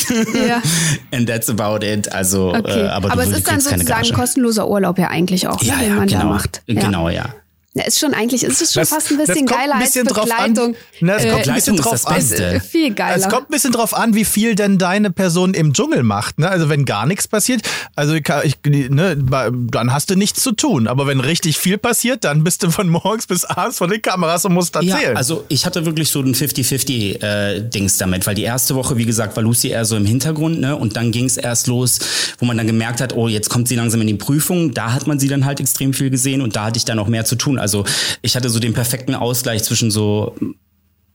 Ja. And that's about it. Also, Okay. äh, aber, aber es ist dann sozusagen kostenloser Urlaub ja eigentlich auch, ne, Ja, den ja, man genau. da macht. Ja. Genau, ja. Ja, ist schon eigentlich, ist es schon Das- fast ein das bisschen kommt ein geiler bisschen als drauf an. Begleitung. Na, es Äh, kommt ein bisschen Begleitung ist drauf an. Beste. äh, viel geiler. Es kommt ein bisschen drauf an, wie viel denn deine Person im Dschungel macht. Ne? Also wenn gar nichts passiert, also ich, ich, ne, dann hast du nichts zu tun. Aber wenn richtig viel passiert, dann bist du von morgens bis abends vor den Kameras und musst erzählen. Ja, also ich hatte wirklich so ein 50-50 äh, Dings damit, weil die erste Woche, wie gesagt, war Lucy eher so im Hintergrund, ne? Und dann ging es erst los, wo man dann gemerkt hat, oh, jetzt kommt sie langsam in die Prüfung. Da hat man sie dann halt extrem viel gesehen und da hatte ich dann auch mehr zu tun. Also ich hatte so den perfekten Ausgleich zwischen so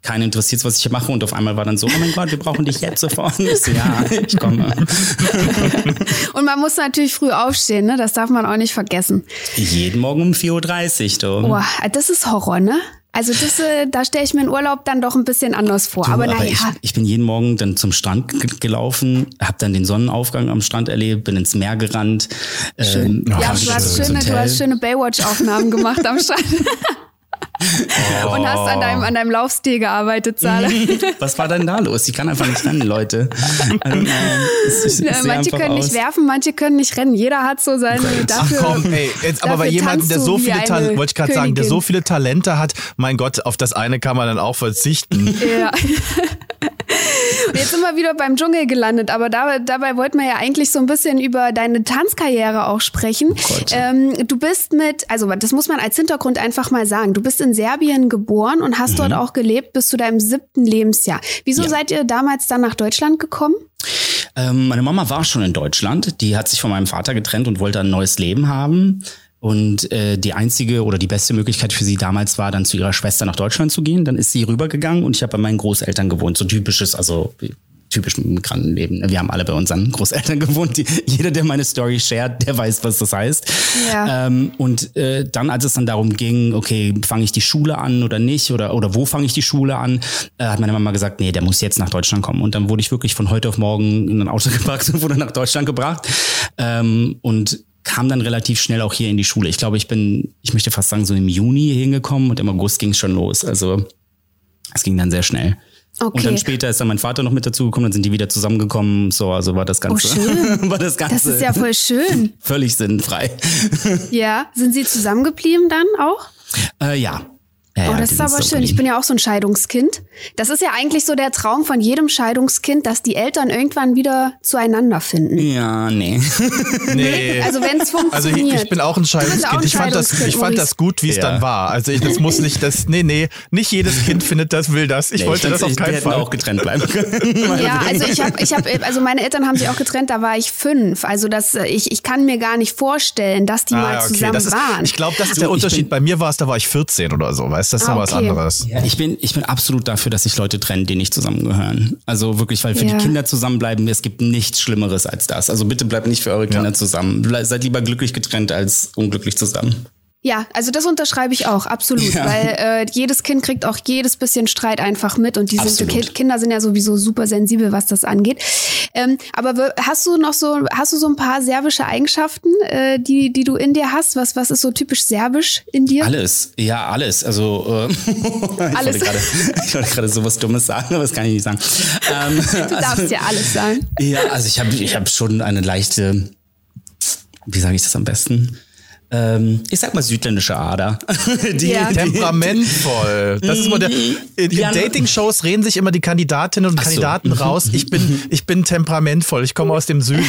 keinen interessiert, was ich hier mache und auf einmal war dann so, oh mein Gott, wir brauchen dich jetzt sofort. Ja, ich komme. Und man muss natürlich früh aufstehen, ne? Das darf man auch nicht vergessen. Jeden Morgen um 4.30 Uhr, du. Boah, das ist Horror, ne? Also das, äh, da stelle ich mir einen Urlaub dann doch ein bisschen anders vor. Du, aber naja, ich, ich bin jeden Morgen dann zum Strand ge- gelaufen, habe dann den Sonnenaufgang am Strand erlebt, bin ins Meer gerannt. Ähm, ja, du hast schöne, du hast schöne Baywatch-Aufnahmen gemacht am Strand. Und hast an deinem, an deinem Laufstil gearbeitet, Sala. Was war denn da los? Ich kann einfach nicht rennen, Leute. I don't know. Es- es- es Ja, sieht manche können aus. nicht werfen, manche können nicht rennen. Jeder hat so seine dafür. Ach komm, ey, jetzt aber bei jemandem, der so viele Talente, wollte ich gerade sagen, der so viele Talente hat, mein Gott, auf das eine kann man dann auch verzichten. Ja. Jetzt sind wir wieder beim Dschungel gelandet, aber da, dabei wollten wir ja eigentlich so ein bisschen über deine Tanzkarriere auch sprechen. ähm, du bist mit, also das muss man als Hintergrund einfach mal sagen, du bist in Serbien geboren und hast dort auch gelebt bis zu deinem siebten Lebensjahr. Wieso Ja. seid ihr damals dann nach Deutschland gekommen? Ähm, meine Mama war schon in Deutschland. Die hat sich von meinem Vater getrennt und wollte ein neues Leben haben. Und äh, die einzige oder die beste Möglichkeit für sie damals war, dann zu ihrer Schwester nach Deutschland zu gehen. Dann ist sie rübergegangen und ich habe bei meinen Großeltern gewohnt. So typisches, also typisch Migrantenleben. Wir haben alle bei unseren Großeltern gewohnt. Die, jeder, der meine Story shared, der weiß, was das heißt. Ja. Ähm, und äh, dann, als es dann darum ging, okay, fange ich die Schule an oder nicht oder oder wo fange ich die Schule an, äh, hat meine Mama gesagt, nee, der muss jetzt nach Deutschland kommen. Und dann wurde ich wirklich von heute auf morgen in ein Auto gepackt und wurde nach Deutschland gebracht. Ähm, und kam dann relativ schnell auch hier in die Schule. Ich glaube, ich bin, ich möchte fast sagen, so im Juni hingekommen und im August ging es schon los. Also es ging dann sehr schnell. Und dann Okay. später ist dann mein Vater noch mit dazugekommen, dann sind die wieder zusammengekommen. So, also war das Ganze, Oh, schön. war das Ganze Das ist ja voll schön. völlig sinnfrei. Ja. Sind Sie zusammengeblieben dann auch? Äh, ja. Ja, Oh, das ist aber so schön. Ich bin ja auch so ein Scheidungskind. Das ist ja eigentlich so der Traum von jedem Scheidungskind, dass die Eltern irgendwann wieder zueinander finden. Ja, nee. Nee. Also wenn es Also ich, funktioniert. ich bin auch ein bist auch Scheidungskind. ein Ich fand das, Scheidungskind, ich fand das gut, wie es Ja. dann war. Also ich, das muss nicht, das, nee, nee, nicht jedes Kind findet das, will das. Ich Nee, wollte ich das find's- auf keinen Fall. auch getrennt bleiben können. Ja, also ich habe, ich habe, also meine Eltern haben sich auch getrennt. Da war ich fünf. Also das, ich, ich kann mir gar nicht vorstellen, dass die mal zusammen Ah, das ist, waren. ich glaube, das ist Du, der Unterschied. bin- Bei mir war es, da war ich 14 oder so, weißt du, das ist Ah, noch was anderes. Ja, ich bin, ich bin absolut dafür, dass sich Leute trennen, die nicht zusammengehören. Also wirklich, weil für Ja. die Kinder zusammenbleiben, es gibt nichts Schlimmeres als das. Also bitte bleibt nicht für eure Kinder zusammen. Ble seid lieber glücklich getrennt als unglücklich zusammen. Ja, also das unterschreibe ich auch, absolut. Ja. Weil äh, jedes Kind kriegt auch jedes bisschen Streit einfach mit und die sind, Absolut. Ki- Kinder sind ja sowieso super sensibel, was das angeht. Ähm, aber hast du noch so, hast du so ein paar serbische Eigenschaften, äh, die, die du in dir hast? Was, was ist so typisch serbisch in dir? Alles, ja, alles. Also äh, ich Alles. wollte gerade, ich wollte gerade sowas Dummes sagen, aber das kann ich nicht sagen. Ähm, Du darfst ja alles sagen. Ja, also ich habe ich hab schon eine leichte, wie sage ich das am besten? Ähm, ich sag mal südländische Ader. Die, Ja. die, Temperamentvoll. Das ist der, in, in Ja, Dating-Shows reden sich immer die Kandidatinnen und Ach so. Kandidaten raus. Ich bin, ich bin temperamentvoll. Ich komme aus dem Süden.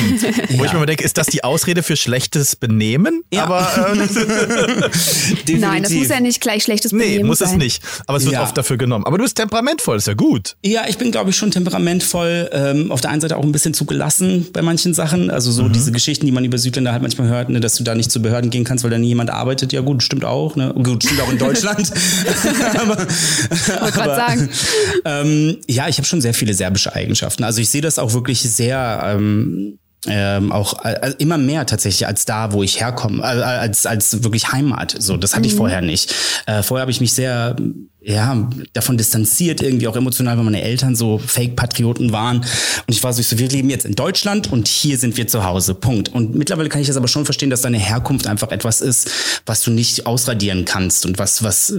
Wo ich mir immer denke, ist das die Ausrede für schlechtes Benehmen? Ja. Aber ähm, Nein, das muss ja nicht gleich schlechtes nee, Benehmen muss sein. es nicht. Aber es wird Ja. oft dafür genommen. Aber du bist temperamentvoll, ist ja gut. Ja, ich bin, glaube ich, schon temperamentvoll. Ähm, auf der einen Seite auch ein bisschen zu gelassen bei manchen Sachen. Also so diese Geschichten, die man über Südländer halt manchmal hört, ne, dass du da nicht zu Behörden gehen kannst, weil da nie jemand arbeitet. Ja gut, stimmt auch. Ne? Gut, stimmt auch in Deutschland. aber, gerade sagen. ähm, ja, ich habe schon sehr viele serbische Eigenschaften. Also ich sehe das auch wirklich sehr ähm, ähm, auch äh, immer mehr tatsächlich als da, wo ich herkomme, äh, als als wirklich Heimat. So, das hatte ich vorher nicht. Äh, vorher habe ich mich sehr ja davon distanziert, irgendwie auch emotional, weil meine Eltern so Fake-Patrioten waren. Und ich war so, ich so, wir leben jetzt in Deutschland und hier sind wir zu Hause. Punkt. Und mittlerweile kann ich das aber schon verstehen, dass deine Herkunft einfach etwas ist, was du nicht ausradieren kannst und was was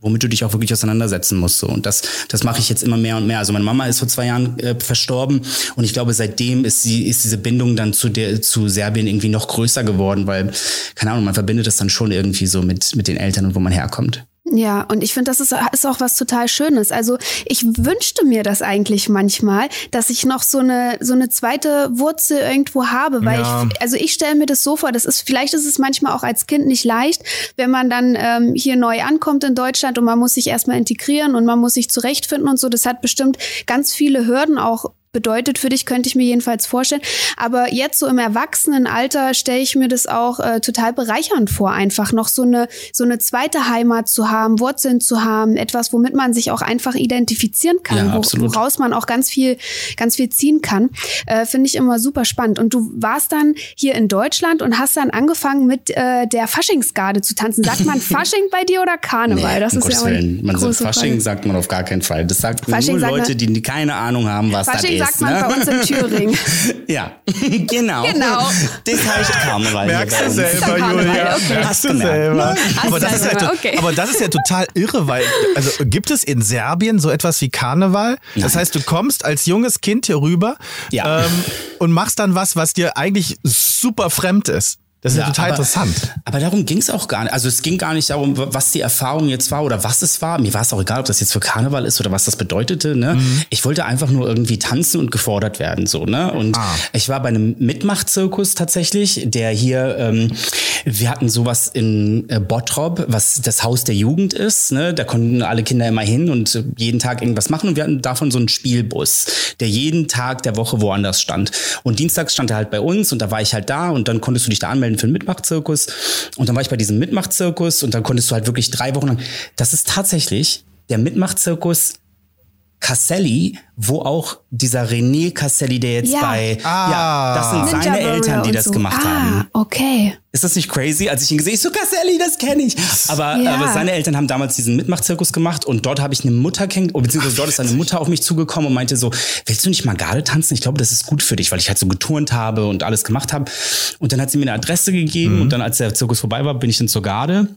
womit du dich auch wirklich auseinandersetzen musst. So. Und das, das mache ich jetzt immer mehr und mehr. Also meine Mama ist vor zwei Jahren äh, verstorben und ich glaube, seitdem ist sie, ist diese Bindung dann zu der, zu Serbien irgendwie noch größer geworden, weil, keine Ahnung, man verbindet das dann schon irgendwie so mit, mit den Eltern und wo man herkommt. Ja, und ich finde, das ist, ist auch was total Schönes. Also ich wünschte mir das eigentlich manchmal, dass ich noch so eine so eine zweite Wurzel irgendwo habe, weil Ja. ich, also ich stelle mir das so vor, das ist vielleicht ist es manchmal auch als Kind nicht leicht, wenn man dann ähm, hier neu ankommt in Deutschland und man muss sich erstmal integrieren und man muss sich zurechtfinden und so. Das hat bestimmt ganz viele Hürden auch bedeutet für dich, könnte ich mir jedenfalls vorstellen. Aber jetzt so im Erwachsenenalter stelle ich mir das auch äh, total bereichernd vor, einfach noch so eine, so eine zweite Heimat zu haben, Wurzeln zu haben, etwas, womit man sich auch einfach identifizieren kann, Ja, wo, woraus man auch ganz viel, ganz viel ziehen kann. Äh, Finde ich immer super spannend. Und du warst dann hier in Deutschland und hast dann angefangen mit äh, der Faschingsgarde zu tanzen. Sagt man Fasching bei dir oder Karneval? das um ist ja. Man sagt, Fasching Frage. sagt man auf gar keinen Fall. Das sagt Fasching nur sagt Leute, die keine Ahnung haben, was Fasching das sagt man ne? bei uns in Thüringen. ja, genau. Genau. Das heißt Karneval. Merkst du selber, Julia. okay. Merkst Hast du selber. ne? Aber das, ist ja, okay. aber das ist ja total irre, weil, also gibt es in Serbien so etwas wie Karneval? Das Nein. heißt, du kommst als junges Kind hier rüber Ja. ähm, und machst dann was, was dir eigentlich super fremd ist. Das ist ja, total aber, interessant. Aber darum ging es auch gar nicht. Also es ging gar nicht darum, was die Erfahrung jetzt war oder was es war. Mir war es auch egal, ob das jetzt für Karneval ist oder was das bedeutete. Ne? Mhm. Ich wollte einfach nur irgendwie tanzen und gefordert werden. so. Ne? Und Ah. ich war bei einem Mitmachzirkus tatsächlich, der hier ähm, wir hatten sowas in äh, Bottrop, was das Haus der Jugend ist. Ne? Da konnten alle Kinder immer hin und jeden Tag irgendwas machen. Und wir hatten davon so einen Spielbus, der jeden Tag der Woche woanders stand. Und dienstags stand er halt bei uns und da war ich halt da und dann konntest du dich da anmelden für einen Mitmachzirkus. Und dann war ich bei diesem Mitmachzirkus und dann konntest du halt wirklich drei Wochen lang. Das ist tatsächlich der Mitmachzirkus Casselli, wo auch dieser René Casselli, der jetzt Ja. bei, Ah. ja, das sind Ninja seine Warrior Eltern, die das so. gemacht ah, haben. okay. Ist das nicht crazy? Als ich ihn gesehen, ich so Casselli, das kenne ich. Aber, Ja. aber seine Eltern haben damals diesen Mitmachzirkus gemacht und dort habe ich eine Mutter kennengelernt, beziehungsweise dort ist eine Mutter auf mich zugekommen und meinte so, willst du nicht mal Garde tanzen? Ich glaube, das ist gut für dich, weil ich halt so geturnt habe und alles gemacht habe. Und dann hat sie mir eine Adresse gegeben und dann, als der Zirkus vorbei war, bin ich dann zur Garde.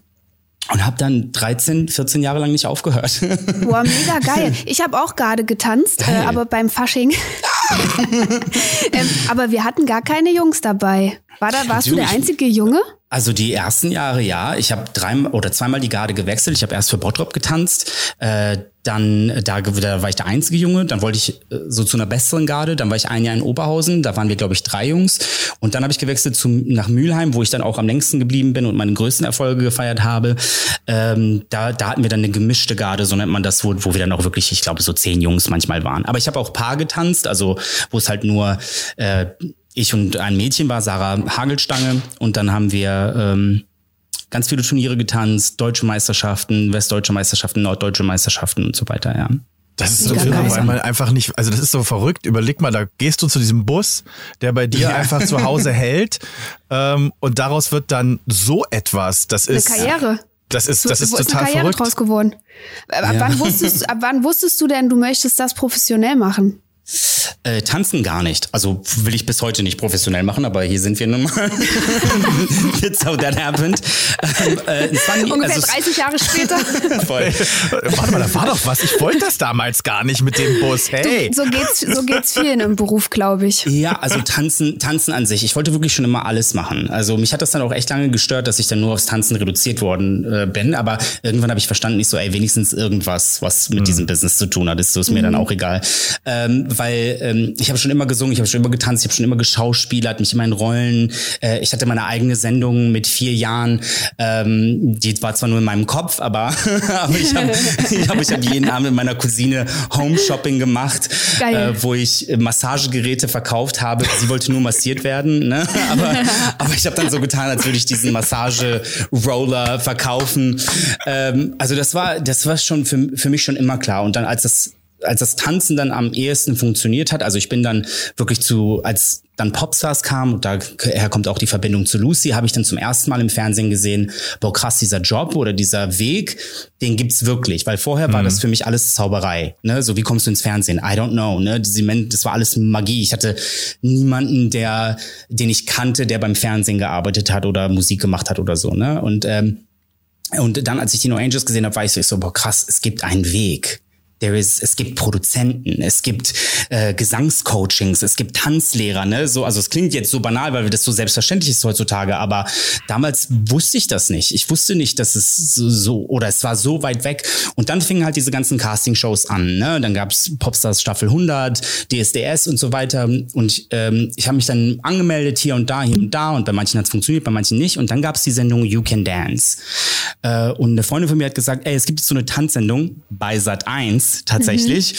Und habe dann 13, 14 Jahre lang nicht aufgehört. Boah, mega geil. Ich habe auch gerade getanzt, äh, aber beim Fasching. ähm, aber wir hatten gar keine Jungs dabei. War da, warst du der Natürlich. einzige Junge? Also die ersten Jahre ja. Ich habe dreimal oder zweimal die Garde gewechselt. Ich habe erst für Bottrop getanzt, äh, dann äh, da, da war ich der einzige Junge. Dann wollte ich äh, so zu einer besseren Garde. Dann war ich ein Jahr in Oberhausen. Da waren wir glaube ich drei Jungs. Und dann habe ich gewechselt zum, nach Mülheim, wo ich dann auch am längsten geblieben bin und meine größten Erfolge gefeiert habe. Ähm, da, da hatten wir dann eine gemischte Garde, so nennt man das, wo, wo wir dann auch wirklich, ich glaube so zehn Jungs manchmal waren. Aber ich habe auch Paar getanzt, also wo es halt nur äh, ich und ein Mädchen war, Sarah Hagelstange. Und dann haben wir ähm, ganz viele Turniere getanzt, deutsche Meisterschaften, westdeutsche Meisterschaften, norddeutsche Meisterschaften und so weiter, ja. Das ist so irre, weil man einfach nicht, also das ist so verrückt. Überleg mal, da gehst du zu diesem Bus, der bei dir Ja. einfach zu Hause hält, ähm, und daraus wird dann so etwas. Das Eine ist Karriere. Das ist, das ist Wo total eine Karriere verrückt. draus geworden. Ab, ab, wann wusstest, ab wann wusstest du denn, du möchtest das professionell machen? Äh, tanzen gar nicht. Also will ich bis heute nicht professionell machen, aber hier sind wir nun mal. That's how that happened. Ähm, äh, nie- Ungefähr also es- 30 Jahre später. voll. Warte mal, da war doch was. Ich wollte das damals gar nicht mit dem Bus. Hey. So geht's, so geht's vielen im Beruf, glaube ich. Ja, also tanzen, tanzen an sich. Ich wollte wirklich schon immer alles machen. Also mich hat das dann auch echt lange gestört, dass ich dann nur aufs Tanzen reduziert worden äh, bin. Aber irgendwann habe ich verstanden, ich so, ey, wenigstens irgendwas, was mit diesem Business zu tun hat, ist, so ist mir dann auch egal. Ähm, weil ähm, ich habe schon immer gesungen, ich habe schon immer getanzt, ich habe schon immer geschauspielert, mich immer in Rollen. Äh, ich hatte meine eigene Sendung mit vier Jahren. Ähm, die war zwar nur in meinem Kopf, aber, aber ich habe ich hab, ich hab jeden Abend mit meiner Cousine Home Shopping gemacht, äh, wo ich äh, Massagegeräte verkauft habe. Sie wollte nur massiert werden, ne? aber, aber ich habe dann so getan, als würde ich diesen Massage-Roller verkaufen. Ähm, also das war, das war schon für, für mich schon immer klar. Und dann als das als das Tanzen dann am ehesten funktioniert hat, also ich bin dann wirklich zu, als dann Popstars kam, und daher kommt auch die Verbindung zu Lucy, habe ich dann zum ersten Mal im Fernsehen gesehen, boah krass, dieser Job oder dieser Weg, den gibt's wirklich, weil vorher war das für mich alles Zauberei, ne, so wie kommst du ins Fernsehen? I don't know, ne, diese Men das war alles Magie. Ich hatte niemanden, der, den ich kannte, der beim Fernsehen gearbeitet hat oder Musik gemacht hat oder so, ne, und ähm, und dann, als ich die No Angels gesehen habe, war ich so, ich so, boah, krass, es gibt einen Weg. There is, es gibt Produzenten, es gibt äh, Gesangscoachings, es gibt Tanzlehrer, ne? So, also es klingt jetzt so banal, weil das so selbstverständlich ist heutzutage, aber damals wusste ich das nicht. Ich wusste nicht, dass es so, so oder es war so weit weg. Und dann fingen halt diese ganzen Castingshows an, ne? Dann gab's Popstars Staffel 100, DSDS und so weiter. Und ähm, ich habe mich dann angemeldet hier und da, hier und da. Und bei manchen hat's funktioniert, bei manchen nicht. Und dann gab's die Sendung You Can Dance. Äh, und eine Freundin von mir hat gesagt, ey, es gibt jetzt so eine Tanzsendung bei Sat 1 tatsächlich.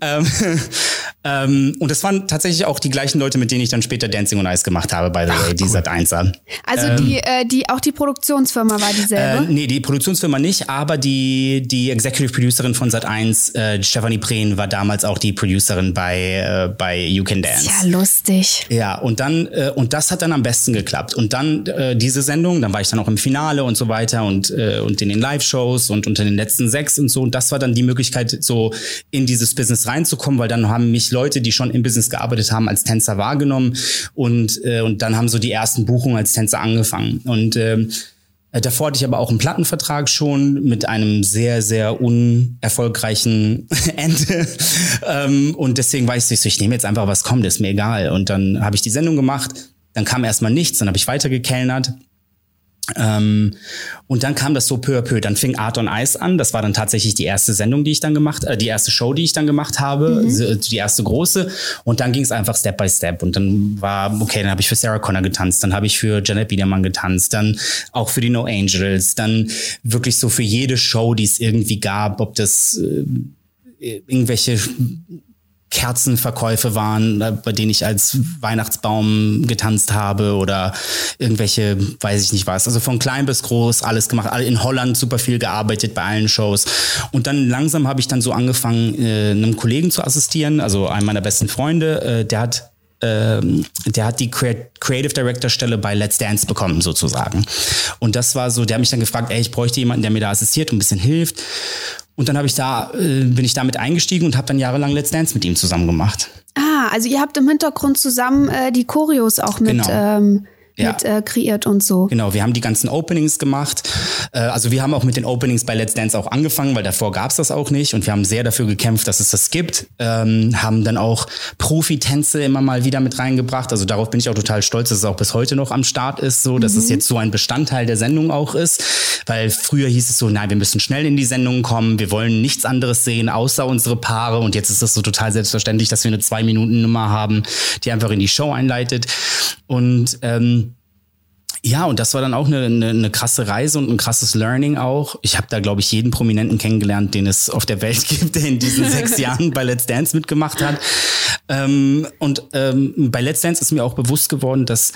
Ähm, ähm, und das waren tatsächlich auch die gleichen Leute, mit denen ich dann später Dancing on Ice gemacht habe, by the way, die Sat 1er. Also die, äh, die, auch die Produktionsfirma war Äh, dieselbe. nee, die Produktionsfirma nicht, aber die, die Executive Producerin von Sat1, äh, Stephanie Prehn, war damals auch die Producerin bei, äh, bei You Can Dance. ja, lustig. Ja, und dann, äh, und das hat dann am besten geklappt. Und dann äh, diese Sendung, dann war ich dann auch im Finale und so weiter und, äh, und in den Live-Shows und unter den letzten sechs und so. Und das war dann die Möglichkeit, so in dieses Business reinzukommen, weil dann haben mich Leute, die schon im Business gearbeitet haben, als Tänzer wahrgenommen. Und, äh, und dann haben so die ersten Buchungen als Tänzer angefangen. Und ähm, äh, Davor hatte ich aber auch einen Plattenvertrag schon mit einem sehr, sehr unerfolgreichen Ende. ähm, und deswegen war ich so, ich nehme jetzt einfach, was kommt, ist mir egal. Und dann habe ich die Sendung gemacht. Dann kam erstmal nichts, dann habe ich weitergekellnert. Ähm, und dann kam das so peu à peu. Dann fing Art on Ice an. Das war dann tatsächlich die erste Sendung, die ich dann gemacht, äh, die erste Show, die ich dann gemacht habe, mhm. die erste große. Und dann ging es einfach Step by Step. Und dann war, okay, dann habe ich für Sarah Connor getanzt, dann habe ich für Janet Biedermann getanzt, dann auch für die No Angels, dann wirklich so für jede Show, die es irgendwie gab, ob das äh, irgendwelche Kerzenverkäufe waren, äh, bei denen ich als Weihnachtsbaum getanzt habe oder irgendwelche, weiß ich nicht was. Also von klein bis groß alles gemacht. In Holland super viel gearbeitet bei allen Shows. Und dann langsam habe ich dann so angefangen, äh, einem Kollegen zu assistieren, also einem meiner besten Freunde, äh, der hat ähm, der hat die Creative Director Stelle bei Let's Dance bekommen sozusagen. Und das war so, der hat mich dann gefragt, ey, ich bräuchte jemanden, der mir da assistiert und ein bisschen hilft. Und dann habe ich da, äh, bin ich damit eingestiegen und habe dann jahrelang Let's Dance mit ihm zusammen gemacht. Ah, also ihr habt im Hintergrund zusammen äh, die Choreos auch mit genau. ähm, ja. mit äh, kreiert und so. Genau, wir haben die ganzen Openings gemacht. Äh, also wir haben auch mit den Openings bei Let's Dance auch angefangen, weil davor gab's das auch nicht und wir haben sehr dafür gekämpft, dass es das gibt. Ähm, haben dann auch Profi-Tänze immer mal wieder mit reingebracht. Also darauf bin ich auch total stolz, dass es auch bis heute noch am Start ist, so dass mhm. es jetzt so ein Bestandteil der Sendung auch ist. Weil früher hieß es so, nein, wir müssen schnell in die Sendung kommen, wir wollen nichts anderes sehen, außer unsere Paare. Und jetzt ist es so total selbstverständlich, dass wir eine Zwei-Minuten-Nummer haben, die einfach in die Show einleitet. Und ähm, ja, und das war dann auch eine, eine, eine krasse Reise und ein krasses Learning auch. Ich habe da, glaube ich, jeden Prominenten kennengelernt, den es auf der Welt gibt, der in diesen sechs Jahren bei Let's Dance mitgemacht hat. Ähm, und ähm, bei Let's Dance ist mir auch bewusst geworden, dass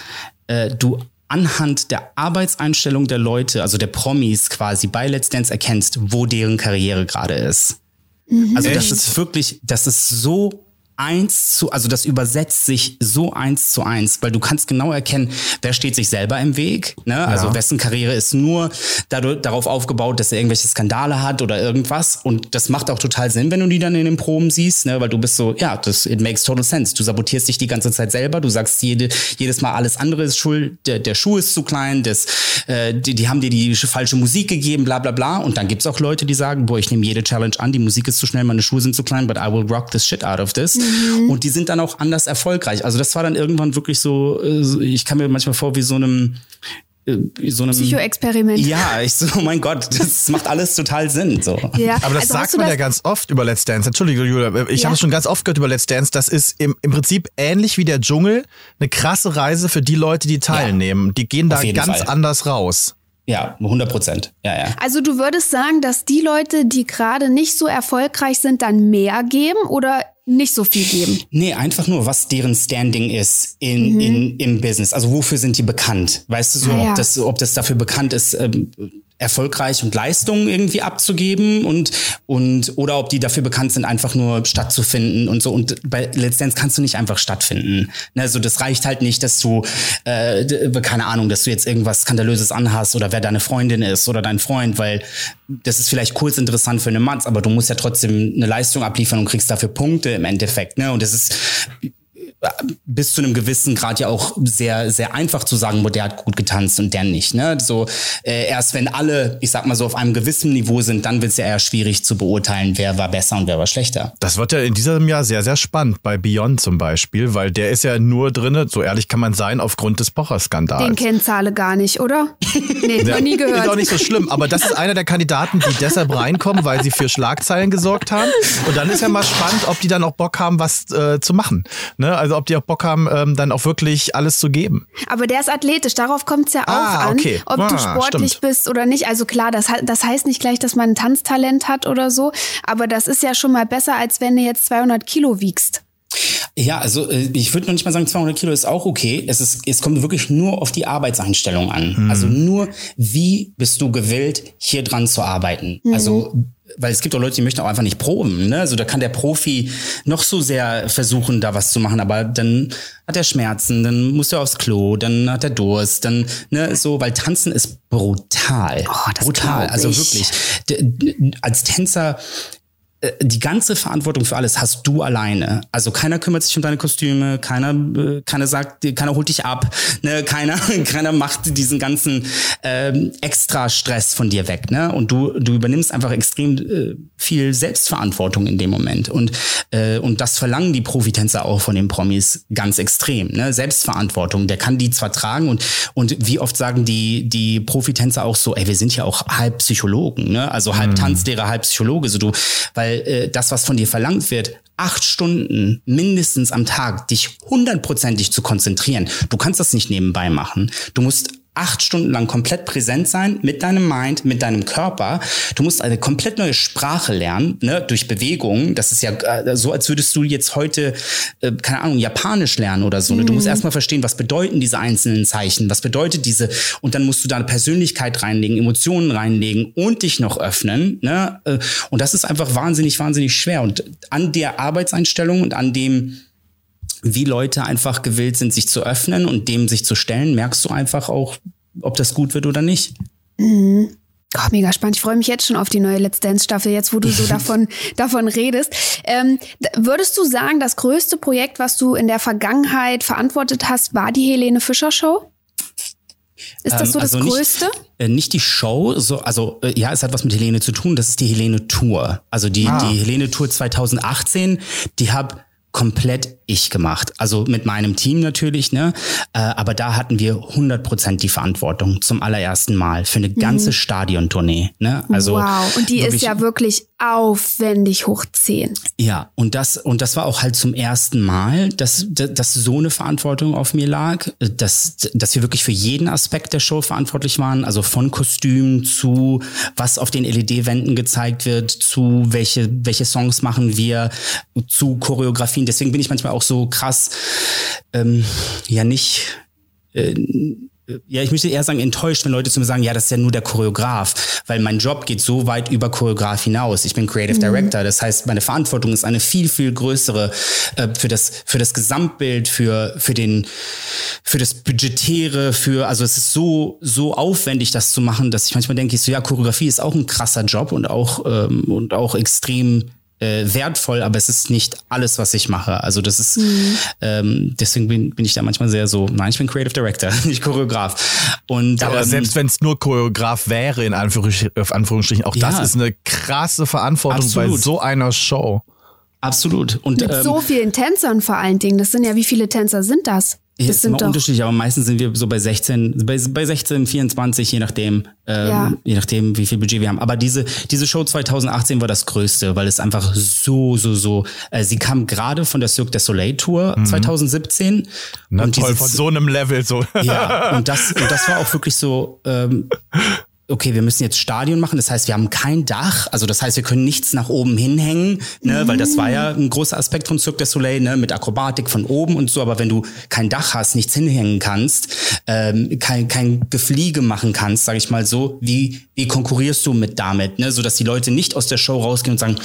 äh, du anhand der Arbeitseinstellung der Leute, also der Promis quasi bei Let's Dance erkennst, wo deren Karriere gerade ist. Mhm. Also das ist wirklich, das ist so eins zu, also das übersetzt sich so eins zu eins, weil du kannst genau erkennen, wer steht sich selber im Weg, ne? Also ja. wessen Karriere ist nur dadurch, darauf aufgebaut, dass er irgendwelche Skandale hat oder irgendwas und das macht auch total Sinn, wenn du die dann in den Proben siehst, ne? Weil du bist so, ja, das it makes total sense. Du sabotierst dich die ganze Zeit selber, du sagst jede, jedes Mal alles andere ist schuld, der, der Schuh ist zu klein, das, äh, die, die haben dir die falsche Musik gegeben, bla bla bla und dann gibt's auch Leute, die sagen, boah, ich nehme jede Challenge an, die Musik ist zu schnell, meine Schuhe sind zu klein, but I will rock this shit out of this. Mhm. Mhm. Und die sind dann auch anders erfolgreich. Also das war dann irgendwann wirklich so, äh, ich kam mir manchmal vor wie so einem äh, so einem Psychoexperiment. Ja, ich so, oh mein Gott, das macht alles total Sinn. So. Ja, Aber das also sagt man das ja ganz oft über Let's Dance. Entschuldige, Julia, ich ja. habe es schon ganz oft gehört über Let's Dance. Das ist im, im Prinzip ähnlich wie der Dschungel eine krasse Reise für die Leute, die teilnehmen. Ja, die gehen da ganz Fall. anders raus. Ja, 100 Prozent. Ja, ja. Also du würdest sagen, dass die Leute, die gerade nicht so erfolgreich sind, dann mehr geben oder nicht so viel geben? Nee, einfach nur, was deren Standing ist in, mhm. in, im Business. Also wofür sind die bekannt? Weißt du so, ah, ja. ob, das, ob das dafür bekannt ist, ähm, erfolgreich und Leistungen irgendwie abzugeben und und oder ob die dafür bekannt sind, einfach nur stattzufinden und so. Und bei Dance kannst du nicht einfach stattfinden. Ne, also das reicht halt nicht, dass du äh, keine Ahnung, dass du jetzt irgendwas skandalöses anhast oder wer deine Freundin ist oder dein Freund, weil das ist vielleicht kurz interessant für eine Matz, aber du musst ja trotzdem eine Leistung abliefern und kriegst dafür Punkte im Endeffekt. Ne? Und das ist bis zu einem gewissen Grad ja auch sehr, sehr einfach zu sagen, der hat gut getanzt und der nicht. Ne? So äh, erst wenn alle, ich sag mal so, auf einem gewissen Niveau sind, dann wird es ja eher schwierig zu beurteilen, wer war besser und wer war schlechter. Das wird ja in diesem Jahr sehr, sehr spannend bei Beyond zum Beispiel, weil der ist ja nur drin, so ehrlich kann man sein, aufgrund des Pocher-Skandals. Den kennt Zahle gar nicht, oder? Nee, ja, noch nie gehört. Ist auch nicht so schlimm, aber das ist einer der Kandidaten, die deshalb reinkommen, weil sie für Schlagzeilen gesorgt haben. Und dann ist ja mal spannend, ob die dann auch Bock haben, was äh, zu machen. Ne? Also ob die auch Bock haben, ähm, dann auch wirklich alles zu geben. Aber der ist athletisch, darauf kommt es ja ah, auch an, okay. ob ah, du sportlich stimmt. bist oder nicht. Also klar, das, das heißt nicht gleich, dass man ein Tanztalent hat oder so, aber das ist ja schon mal besser, als wenn du jetzt 200 Kilo wiegst. Ja, also äh, ich würde noch nicht mal sagen, 200 Kilo ist auch okay. Es, ist, es kommt wirklich nur auf die Arbeitseinstellung an. Mhm. Also nur, wie bist du gewillt, hier dran zu arbeiten? Mhm. Also weil es gibt auch Leute, die möchten auch einfach nicht proben. Ne? Also da kann der Profi noch so sehr versuchen, da was zu machen, aber dann hat er Schmerzen, dann muss er aufs Klo, dann hat er Durst, dann ne so, weil Tanzen ist brutal, oh, brutal. Also wirklich, als Tänzer die ganze Verantwortung für alles hast du alleine. Also keiner kümmert sich um deine Kostüme, keiner, äh, keiner sagt, keiner holt dich ab, ne? keiner, keiner macht diesen ganzen ähm, extra Stress von dir weg, ne? Und du, du übernimmst einfach extrem äh, viel Selbstverantwortung in dem Moment. Und, äh, und das verlangen die Profitänzer auch von den Promis ganz extrem. Ne? Selbstverantwortung. Der kann die zwar tragen und, und wie oft sagen die, die Profitänzer auch so, ey, wir sind ja auch halb Psychologen, ne? Also halb mhm. Tanzlehrer, halb Psychologe, so du, weil weil äh, das, was von dir verlangt wird, acht Stunden mindestens am Tag dich hundertprozentig zu konzentrieren. Du kannst das nicht nebenbei machen. Du musst acht Stunden lang komplett präsent sein mit deinem Mind, mit deinem Körper. Du musst eine komplett neue Sprache lernen, ne, durch Bewegung. Das ist ja äh, so, als würdest du jetzt heute, äh, keine Ahnung, Japanisch lernen oder so. Ne? Du musst mhm. erstmal verstehen, was bedeuten diese einzelnen Zeichen, was bedeutet diese, und dann musst du da eine Persönlichkeit reinlegen, Emotionen reinlegen und dich noch öffnen. Ne? Äh, und das ist einfach wahnsinnig, wahnsinnig schwer. Und an der Arbeitseinstellung und an dem, wie Leute einfach gewillt sind, sich zu öffnen und dem sich zu stellen, merkst du einfach auch, ob das gut wird oder nicht. Mhm. Oh, mega spannend. Ich freue mich jetzt schon auf die neue Let's Dance Staffel, jetzt wo du so davon, davon redest. Ähm, würdest du sagen, das größte Projekt, was du in der Vergangenheit verantwortet hast, war die Helene Fischer Show? Ist das so ähm, also das Größte? Nicht, äh, nicht die Show, so, also äh, ja, es hat was mit Helene zu tun. Das ist die Helene Tour. Also die, ah. die Helene Tour 2018, die habe komplett ich gemacht. Also mit meinem Team natürlich, ne? Äh, aber da hatten wir 100% die Verantwortung zum allerersten Mal für eine ganze mhm. Stadiontournee. Ne? Also wow, und die ist ja wirklich aufwendig hoch 10. Ja, und das, und das war auch halt zum ersten Mal, dass, dass so eine Verantwortung auf mir lag, dass, dass wir wirklich für jeden Aspekt der Show verantwortlich waren, also von Kostüm zu was auf den LED-Wänden gezeigt wird, zu welche, welche Songs machen wir, zu Choreografien. Deswegen bin ich manchmal auch so krass, ähm, ja nicht, äh, ja, ich möchte eher sagen, enttäuscht, wenn Leute zu mir sagen, ja, das ist ja nur der Choreograf, weil mein Job geht so weit über Choreograf hinaus. Ich bin Creative mhm. Director, das heißt, meine Verantwortung ist eine viel, viel größere äh, für das für das Gesamtbild, für für den für das Budgetäre, für also es ist so so aufwendig, das zu machen, dass ich manchmal denke, ich so ja, Choreografie ist auch ein krasser Job und auch ähm, und auch extrem äh, wertvoll, aber es ist nicht alles, was ich mache. Also das ist, mhm. ähm, deswegen bin, bin ich da manchmal sehr so, nein, ich bin Creative Director, nicht Choreograf. Und, aber ähm, selbst wenn es nur Choreograf wäre, in Anführungsstrichen, auch ja. das ist eine krasse Verantwortung Absolut. bei so einer Show. Absolut. Und, Mit ähm, so vielen Tänzern vor allen Dingen. Das sind ja, wie viele Tänzer sind das? Das ist immer unterschiedlich, aber meistens sind wir so bei 16, bei, bei 16, 24, je nachdem, ähm, ja. je nachdem, wie viel Budget wir haben. Aber diese, diese Show 2018 war das Größte, weil es einfach so, so, so, äh, sie kam gerade von der Cirque du Soleil Tour mhm. 2017. Na und toll, von so einem Level so. Ja, und das, und das war auch wirklich so, ähm, okay, wir müssen jetzt Stadion machen, das heißt, wir haben kein Dach, also das heißt, wir können nichts nach oben hinhängen, ne, mhm. weil das war ja ein großer Aspekt von Cirque du Soleil, ne, mit Akrobatik von oben und so, aber wenn du kein Dach hast, nichts hinhängen kannst, ähm, kein, kein Gefliege machen kannst, sage ich mal so, wie, wie konkurrierst du mit damit, ne, so dass die Leute nicht aus der Show rausgehen und sagen,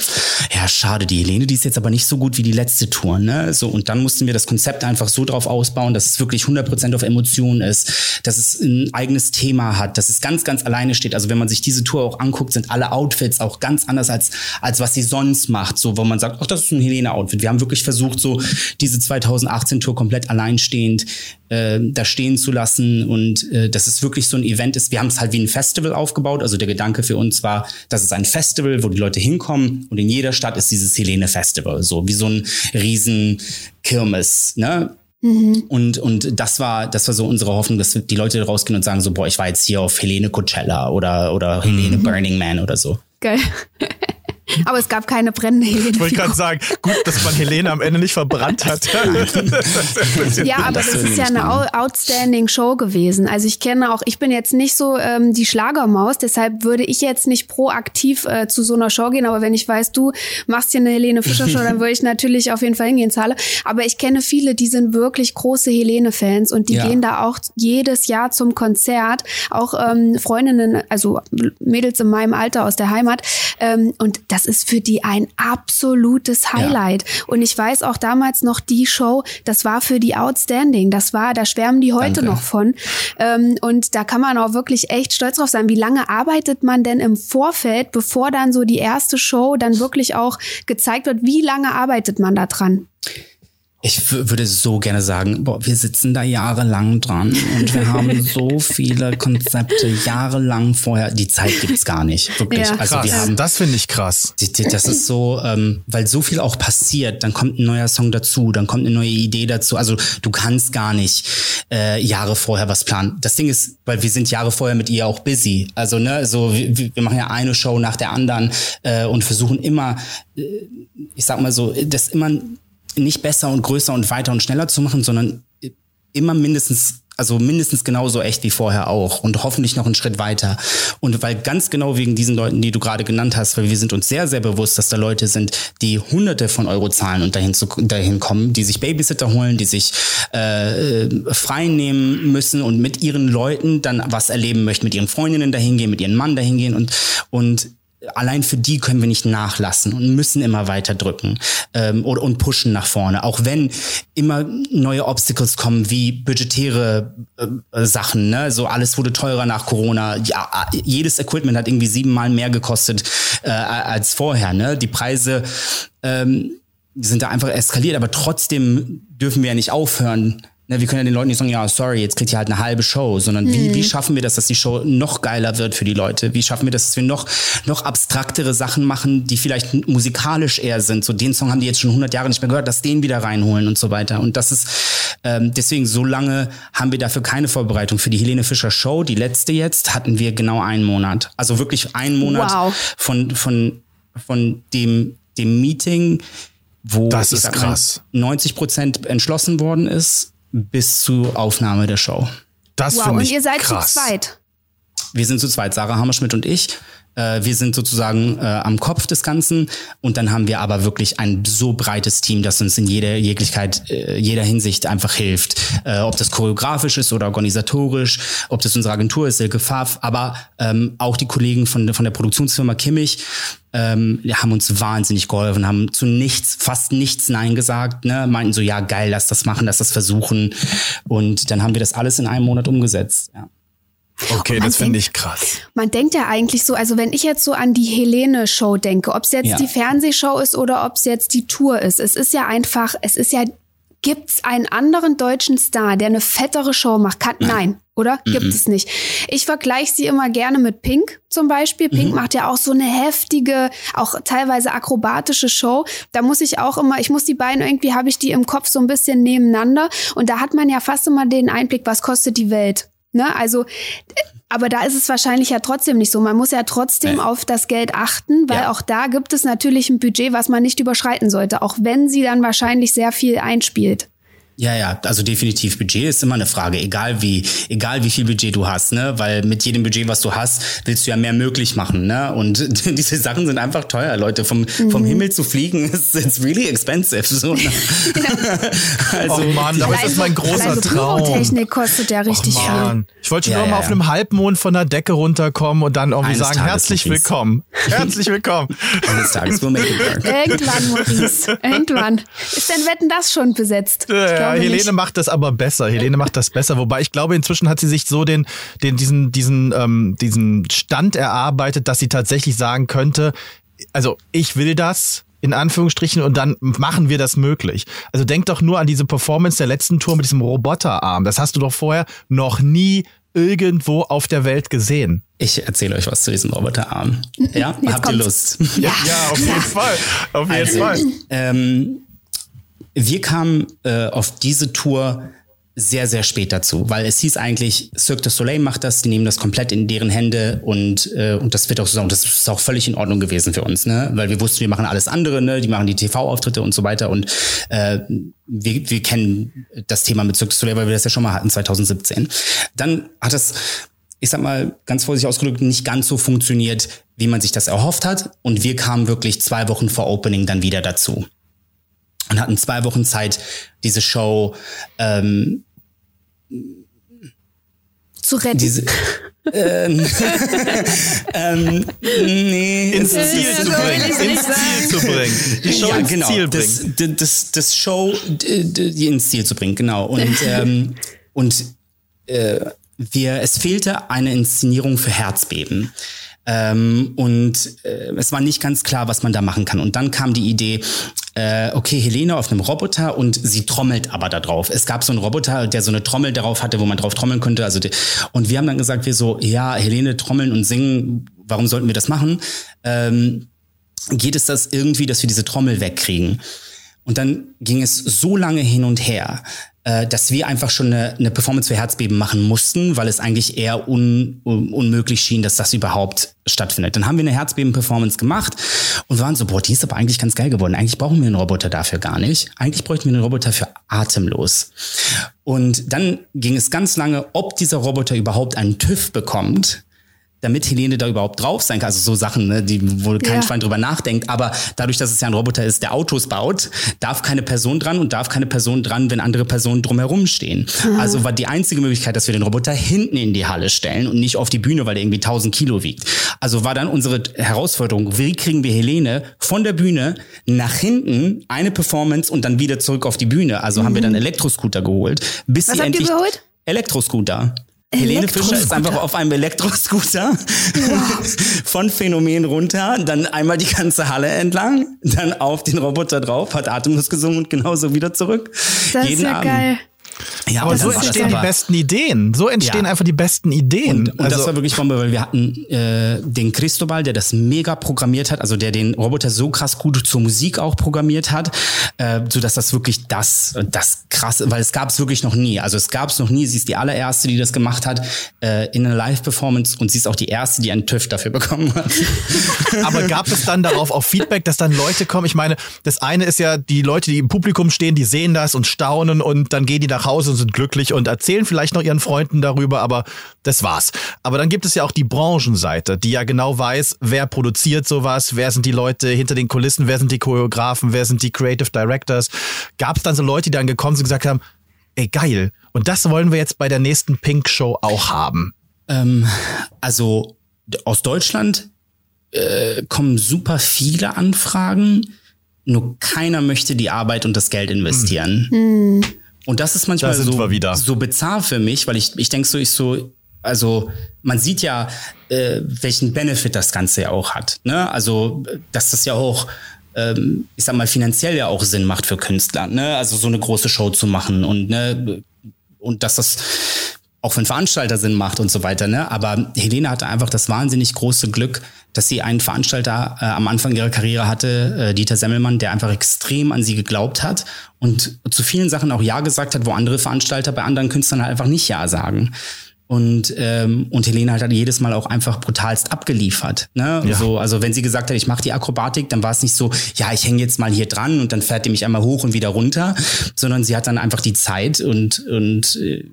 ja, schade, die Helene, die ist jetzt aber nicht so gut wie die letzte Tour, ne, so, und dann mussten wir das Konzept einfach so drauf ausbauen, dass es wirklich 100% auf Emotionen ist, dass es ein eigenes Thema hat, dass es ganz, ganz alleine steht. Also wenn man sich diese Tour auch anguckt, sind alle Outfits auch ganz anders als, als was sie sonst macht. So, wo man sagt, ach, das ist ein Helene-Outfit. Wir haben wirklich versucht, so diese 2018 Tour komplett alleinstehend äh, da stehen zu lassen und äh, dass es wirklich so ein Event ist. Wir haben es halt wie ein Festival aufgebaut. Also der Gedanke für uns war, dass es ein Festival, wo die Leute hinkommen und in jeder Stadt ist dieses Helene Festival, so wie so ein riesen Kirmes, ne? Mhm. Und, und das war, das war so unsere Hoffnung, dass die Leute rausgehen und sagen so, boah, ich war jetzt hier auf Helene Coachella oder, oder Helene mhm. Burning Man oder so. Geil. Aber es gab keine brennende Helene. Ich wollte gerade sagen, gut, dass man Helene am Ende nicht verbrannt hat. ja, aber das ist ja eine outstanding Show gewesen. Also ich kenne auch, ich bin jetzt nicht so ähm, die Schlagermaus, deshalb würde ich jetzt nicht proaktiv äh, zu so einer Show gehen. Aber wenn ich weiß, du machst hier eine Helene Fischer Show, dann würde ich natürlich auf jeden Fall hingehen, zahle. Aber ich kenne viele, die sind wirklich große Helene-Fans und die ja. gehen da auch jedes Jahr zum Konzert. Auch ähm, Freundinnen, also Mädels in meinem Alter aus der Heimat. Ähm, und das ist für die ein absolutes Highlight. Ja. Und ich weiß auch damals noch die Show, das war für die outstanding. Das war, da schwärmen die heute Danke. noch von. Ähm, und da kann man auch wirklich echt stolz drauf sein. Wie lange arbeitet man denn im Vorfeld, bevor dann so die erste Show dann wirklich auch gezeigt wird? Wie lange arbeitet man da dran? Ich würde so gerne sagen, boah, wir sitzen da jahrelang dran und wir haben so viele Konzepte jahrelang vorher. Die Zeit gibt's gar nicht, wirklich. Ja. Also krass. wir haben, das finde ich krass. Das ist so, ähm, weil so viel auch passiert. Dann kommt ein neuer Song dazu, dann kommt eine neue Idee dazu. Also du kannst gar nicht äh, Jahre vorher was planen. Das Ding ist, weil wir sind Jahre vorher mit ihr auch busy. Also ne, so wir, wir machen ja eine Show nach der anderen äh, und versuchen immer, äh, ich sag mal so, das immer nicht besser und größer und weiter und schneller zu machen, sondern immer mindestens also mindestens genauso echt wie vorher auch und hoffentlich noch einen Schritt weiter. Und weil ganz genau wegen diesen Leuten, die du gerade genannt hast, weil wir sind uns sehr, sehr bewusst, dass da Leute sind, die hunderte von Euro zahlen und dahin, zu, dahin kommen, die sich Babysitter holen, die sich äh, frei nehmen müssen und mit ihren Leuten dann was erleben möchten, mit ihren Freundinnen dahin gehen, mit ihrem Mann dahin gehen und, und allein für die können wir nicht nachlassen und müssen immer weiter drücken ähm, und, und pushen nach vorne. Auch wenn immer neue Obstacles kommen, wie budgetäre äh, Sachen. Ne? So alles wurde teurer nach Corona. Ja, jedes Equipment hat irgendwie siebenmal mehr gekostet äh, als vorher. Ne? Die Preise ähm, sind da einfach eskaliert, aber trotzdem dürfen wir ja nicht aufhören, Ne, wir können ja den Leuten nicht sagen, ja, sorry, jetzt kriegt ihr halt eine halbe Show, sondern mhm. wie, wie mhm. schaffen wir das, dass die Show noch geiler wird für die Leute? Wie schaffen wir das, dass wir noch, noch abstraktere Sachen machen, die vielleicht musikalisch eher sind? So den Song haben die jetzt schon 100 Jahre nicht mehr gehört, dass den wieder reinholen und so weiter. Und das ist, ähm, deswegen, so lange haben wir dafür keine Vorbereitung. Für die Helene Fischer Show, die letzte jetzt, hatten wir genau einen Monat. Also wirklich einen Monat wow. von, von, von dem, dem Meeting, wo das ist krass. 90 Prozent entschlossen worden ist bis zur Aufnahme der Show. Das wow, finde ich und ihr seid krass. zu zweit. Wir sind zu zweit, Sarah Hammerschmidt und ich. Äh, wir sind sozusagen äh, am Kopf des Ganzen und dann haben wir aber wirklich ein so breites Team, das uns in jeder Jeglichkeit, äh, jeder Hinsicht einfach hilft. Äh, ob das choreografisch ist oder organisatorisch, ob das unsere Agentur ist, Silke Pfaff, aber ähm, auch die Kollegen von, von der Produktionsfirma Kimmich ähm, haben uns wahnsinnig geholfen, haben zu nichts, fast nichts Nein gesagt, ne? meinten so, ja geil, lass das machen, lass das versuchen und dann haben wir das alles in einem Monat umgesetzt. Ja. Okay, das finde ich krass. Man denkt ja eigentlich so, also wenn ich jetzt so an die Helene-Show denke, ob es jetzt ja. die Fernsehshow ist oder ob es jetzt die Tour ist, es ist ja einfach, es ist ja, gibt es einen anderen deutschen Star, der eine fettere Show macht? Kann, nein, oder? Mhm. Gibt es nicht. Ich vergleiche sie immer gerne mit Pink zum Beispiel. Pink mhm. macht ja auch so eine heftige, auch teilweise akrobatische Show. Da muss ich auch immer, ich muss die beiden irgendwie, habe ich die im Kopf so ein bisschen nebeneinander. Und da hat man ja fast immer den Einblick, was kostet die Welt. Ne? Also, aber da ist es wahrscheinlich ja trotzdem nicht so. Man muss ja trotzdem Nein. auf das Geld achten, weil ja. auch da gibt es natürlich ein Budget, was man nicht überschreiten sollte, auch wenn sie dann wahrscheinlich sehr viel einspielt. Ja, ja, also definitiv. Budget ist immer eine Frage, egal wie, egal wie viel Budget du hast, ne? Weil mit jedem Budget, was du hast, willst du ja mehr möglich machen, ne? Und diese Sachen sind einfach teuer, Leute. Vom, mhm. vom Himmel zu fliegen ist it's really expensive. So, ne? also, oh Mann, aber es ist mein großer also Traum. Technik kostet ja richtig oh viel. Ich wollte schon ja, mal ja. auf einem Halbmond von der Decke runterkommen und dann irgendwie Eines sagen, Tages herzlich willkommen. herzlich willkommen. Eines Tages, we'll make it work. Irgendwann, Maurice. Irgendwann. Ist denn Wetten das schon besetzt? Ja ja, Helene nicht. macht das aber besser. Helene macht das besser. Wobei ich glaube, inzwischen hat sie sich so den, den diesen, diesen, ähm, diesen Stand erarbeitet, dass sie tatsächlich sagen könnte, also ich will das, in Anführungsstrichen, und dann machen wir das möglich. Also denk doch nur an diese Performance der letzten Tour mit diesem Roboterarm. Das hast du doch vorher noch nie irgendwo auf der Welt gesehen. Ich erzähle euch was zu diesem Roboterarm. Ja, habt ihr Lust? Ja, ja auf jeden Fall. Auf jeden also, Fall. Ähm, wir kamen äh, auf diese Tour sehr, sehr spät dazu, weil es hieß eigentlich, Cirque du Soleil macht das, die nehmen das komplett in deren Hände und, äh, und das wird auch so, und das ist auch völlig in Ordnung gewesen für uns, ne? Weil wir wussten, wir machen alles andere, ne? Die machen die TV-Auftritte und so weiter und äh, wir, wir kennen das Thema mit Cirque du Soleil, weil wir das ja schon mal hatten 2017. Dann hat das ich sag mal, ganz vorsichtig ausgedrückt, nicht ganz so funktioniert, wie man sich das erhofft hat. Und wir kamen wirklich zwei Wochen vor Opening dann wieder dazu und hatten zwei Wochen Zeit, diese Show ähm, zu retten. Diese, ähm, ähm, nee, ins Ziel zu bringen. Ins Ziel zu bringen. Die Show ja, ins genau, Ziel das, bringen. d- das, das Show die ins Ziel zu bringen, genau. Und, ähm, und äh, wir, es fehlte eine Inszenierung für Herzbeben. Ähm, und äh, es war nicht ganz klar, was man da machen kann. Und dann kam die Idee, äh, okay, Helene auf einem Roboter und sie trommelt aber da drauf. Es gab so einen Roboter, der so eine Trommel darauf hatte, wo man drauf trommeln konnte. Also die, und wir haben dann gesagt, wir so, ja, Helene trommeln und singen, warum sollten wir das machen? Ähm, geht es das irgendwie, dass wir diese Trommel wegkriegen? Und dann ging es so lange hin und her, äh, dass wir einfach schon eine, eine Performance für Herzbeben machen mussten, weil es eigentlich eher un, un, unmöglich schien, dass das überhaupt stattfindet. Dann haben wir eine Herzbeben-Performance gemacht und waren so, boah, die ist aber eigentlich ganz geil geworden. Eigentlich brauchen wir einen Roboter dafür gar nicht. Eigentlich bräuchten wir einen Roboter für atemlos. Und dann ging es ganz lange, ob dieser Roboter überhaupt einen TÜV bekommt damit Helene da überhaupt drauf sein kann. Also so Sachen, ne, die, wo kein Ja. Schwein drüber nachdenkt. Aber dadurch, dass es ja ein Roboter ist, der Autos baut, darf keine Person dran und darf keine Person dran, wenn andere Personen drumherum stehen. Also war die einzige Möglichkeit, dass wir den Roboter hinten in die Halle stellen und nicht auf die Bühne, weil der irgendwie 1000 Kilo wiegt. Also war dann unsere Herausforderung, wie kriegen wir Helene von der Bühne nach hinten, eine Performance und dann wieder zurück auf die Bühne. Also haben wir dann Elektroscooter geholt, bis Was sie habt ihr endlich... geholt? Elektroscooter. Helene Fischer ist einfach auf einem Elektroscooter von Phänomen runter, dann einmal die ganze Halle entlang, dann auf den Roboter drauf, hat Atemlos gesungen und genauso wieder zurück. Das ist ja geil. Ja, Aber so entstehen die besten Ideen. So entstehen Ja. einfach die besten Ideen. Und, und das war wirklich Bombe, weil wir hatten äh, den Cristobal, der das mega programmiert hat, also der den Roboter so krass gut zur Musik auch programmiert hat, äh, so dass das wirklich das, das krasse, weil es gab es wirklich noch nie. Also es gab es noch nie. Sie ist die allererste, die das gemacht hat äh, in einer Live-Performance und sie ist auch die erste, die einen TÜV dafür bekommen hat. Aber gab es dann darauf auch Feedback, dass dann Leute kommen? Ich meine, das eine ist ja, die Leute, die im Publikum stehen, die sehen das und staunen und dann gehen die nach Hause und sind glücklich und erzählen vielleicht noch ihren Freunden darüber, aber das war's. Aber dann gibt es ja auch die Branchenseite, die ja genau weiß, wer produziert sowas, wer sind die Leute hinter den Kulissen, wer sind die Choreografen, wer sind die Creative Directors. Gab es dann so Leute, die dann gekommen sind und gesagt haben, ey geil, und das wollen wir jetzt bei der nächsten Pink Show auch haben. Ähm, also aus Deutschland äh, kommen super viele Anfragen, nur keiner möchte die Arbeit und das Geld investieren. Und das ist manchmal so, so bizarr für mich, weil ich, ich denke so, ich so, also man sieht ja, äh, welchen Benefit das Ganze ja auch hat. Ne? Also, dass das ja auch ähm, ich sag mal, finanziell ja auch Sinn macht für Künstler, ne? Also so eine große Show zu machen und ne, und dass das auch für einen Veranstalter Sinn macht und so weiter, ne? Aber Helene hatte einfach das wahnsinnig große Glück, dass sie einen Veranstalter äh, am Anfang ihrer Karriere hatte, äh, Dieter Semmelmann, der einfach extrem an sie geglaubt hat und zu vielen Sachen auch Ja gesagt hat, wo andere Veranstalter bei anderen Künstlern halt einfach nicht Ja sagen. Und, ähm, und Helene halt hat jedes Mal auch einfach brutalst abgeliefert. Ne? Ja. So, also wenn sie gesagt hat, ich mache die Akrobatik, dann war es nicht so, ja, ich hänge jetzt mal hier dran und dann fährt die mich einmal hoch und wieder runter, sondern sie hat dann einfach die Zeit und, und äh,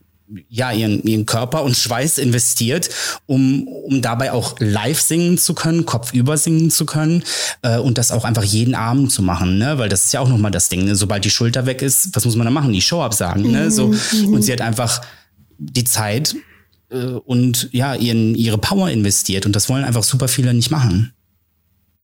ja, ihren, ihren Körper und Schweiß investiert, um, um dabei auch live singen zu können, kopfüber singen zu können äh, und das auch einfach jeden Abend zu machen, ne? Weil das ist ja auch nochmal das Ding, ne? Sobald die Schulter weg ist, was muss man da machen? Die Show absagen, ne? So, und sie hat einfach die Zeit äh, und ja, ihren, ihre Power investiert und das wollen einfach super viele nicht machen.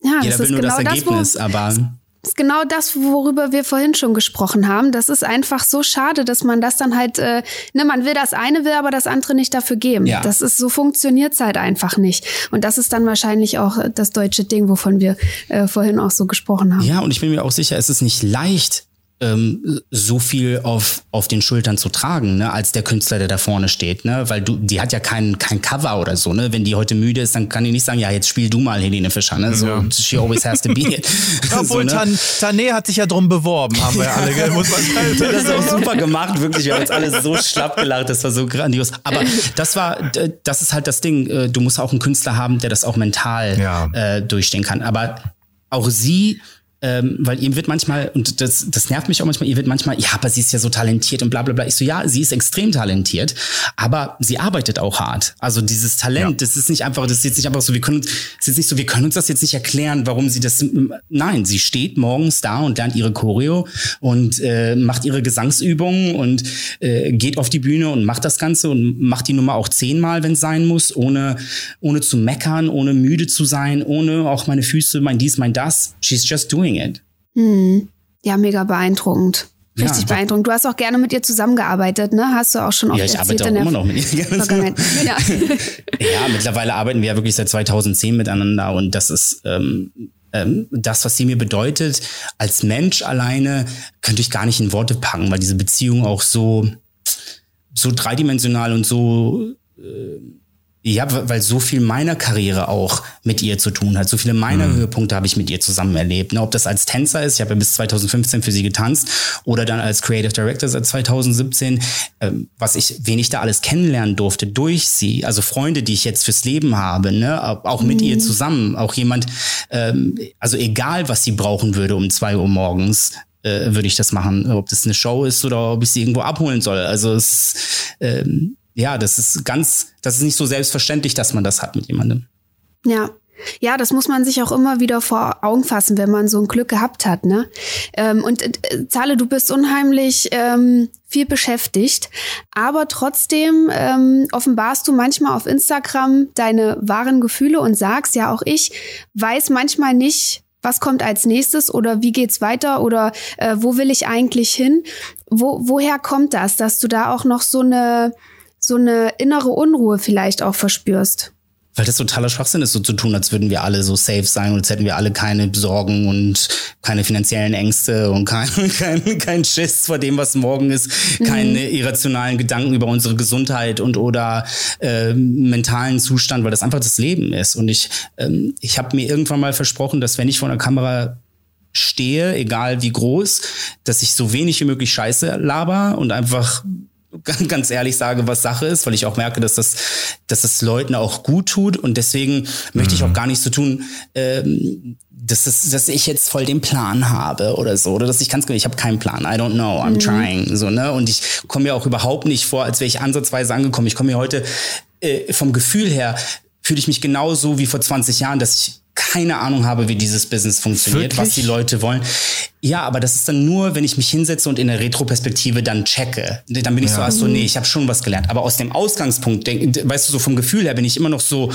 Ja, Jeder das will ist nur genau das Ergebnis, aber Das ist genau das, worüber wir vorhin schon gesprochen haben. Das ist einfach so schade, dass man das dann halt, äh, ne, man will das eine, will aber das andere nicht dafür geben. Ja. Das ist, so funktioniert's halt einfach nicht. Und das ist dann wahrscheinlich auch äh, das deutsche Ding, wovon wir äh, vorhin auch so gesprochen haben. Ja, und ich bin mir auch sicher, es ist nicht leicht, ähm, so viel auf, auf den Schultern zu tragen, ne, als der Künstler, der da vorne steht, ne, weil du, die hat ja kein, kein Cover oder so, ne, wenn die heute müde ist, dann kann die nicht sagen, ja, jetzt spiel du mal Helene Fischer, ne, so, Ja. she always has to be. Obwohl so, ne? Tan Tané hat sich ja drum beworben, haben wir ja alle, gell? muss man Das ist auch super gemacht, wirklich. Wir haben uns alle so schlapp gelacht, das war so grandios. Aber das war, das ist halt das Ding. äh, Du musst auch einen Künstler haben, der das auch mental Ja. äh, durchstehen kann. Aber auch sie ähm, weil ihr wird manchmal, und das, das nervt mich auch manchmal, ihr wird manchmal, ja, aber sie ist ja so talentiert und bla bla bla. Ich so, ja, sie ist extrem talentiert, aber sie arbeitet auch hart. Also dieses Talent, ja. das ist nicht einfach, das ist jetzt nicht einfach so, wir können uns, ist nicht so, wir können uns das jetzt nicht erklären, warum sie das. Nein, sie steht morgens da und lernt ihre Choreo und äh, macht ihre Gesangsübungen und äh, geht auf die Bühne und macht das Ganze und macht die Nummer auch zehnmal, wenn es sein muss, ohne, ohne zu meckern, ohne müde zu sein, ohne auch meine Füße, mein dies, mein das. She's just doing doing it. Hm. Ja, mega beeindruckend. Richtig ja, beeindruckend. Du hast auch gerne mit ihr zusammengearbeitet, ne? Hast du auch schon oft Ja, ich arbeite auch immer noch mit ihr. ja. ja, mittlerweile arbeiten wir ja wirklich seit 2010 miteinander und das ist ähm, ähm, das, was sie mir bedeutet. Als Mensch alleine könnte ich gar nicht in Worte packen, weil diese Beziehung auch so, so dreidimensional und so äh, ja, weil so viel meiner Karriere auch mit ihr zu tun hat. So viele meiner mhm. Höhepunkte habe ich mit ihr zusammen erlebt. Ne, ob das als Tänzer ist, ich habe ja bis 2015 für sie getanzt, oder dann als Creative Director seit 2017, ähm, was ich, wen ich da alles kennenlernen durfte durch sie. Also Freunde, die ich jetzt fürs Leben habe, ne, auch mit mhm. ihr zusammen. Auch jemand, ähm, also egal, was sie brauchen würde um zwei Uhr morgens, äh, würde ich das machen. Ob das eine Show ist oder ob ich sie irgendwo abholen soll. Also es ähm, ja, das ist ganz, das ist nicht so selbstverständlich, dass man das hat mit jemandem. Ja. Ja, das muss man sich auch immer wieder vor Augen fassen, wenn man so ein Glück gehabt hat. Ne? Ähm, und äh, Zahle, du bist unheimlich ähm, viel beschäftigt, aber trotzdem ähm, offenbarst du manchmal auf Instagram deine wahren Gefühle und sagst, ja, auch ich weiß manchmal nicht, was kommt als nächstes oder wie geht's weiter oder äh, wo will ich eigentlich hin? Wo, woher kommt das, dass du da auch noch so eine so eine innere Unruhe vielleicht auch verspürst. Weil das totaler Schwachsinn ist, so zu tun, als würden wir alle so safe sein und als hätten wir alle keine Sorgen und keine finanziellen Ängste und kein, kein, kein Schiss vor dem, was morgen ist, mhm. keine irrationalen Gedanken über unsere Gesundheit und oder äh, mentalen Zustand, weil das einfach das Leben ist. Und ich, ähm, ich habe mir irgendwann mal versprochen, dass wenn ich vor einer Kamera stehe, egal wie groß, dass ich so wenig wie möglich Scheiße laber und einfach ganz ehrlich sage, was Sache ist, weil ich auch merke, dass das, dass das Leuten auch gut tut und deswegen mhm. möchte ich auch mhm. gar nicht so tun, ähm, dass, das, dass ich jetzt voll den Plan habe oder so oder dass ich ganz ich habe keinen Plan, I don't know, I'm mhm. trying so ne und ich komme mir auch überhaupt nicht vor, als wäre ich ansatzweise angekommen. Ich komme mir heute äh, vom Gefühl her fühle ich mich genauso wie vor 20 Jahren, dass ich keine Ahnung habe, wie dieses Business funktioniert, Wirklich? was die Leute wollen. Ja, aber das ist dann nur, wenn ich mich hinsetze und in der Retroperspektive dann checke. Dann bin ich ja. so, ach so, nee, ich habe schon was gelernt. Aber aus dem Ausgangspunkt, denk, weißt du, so vom Gefühl her bin ich immer noch so,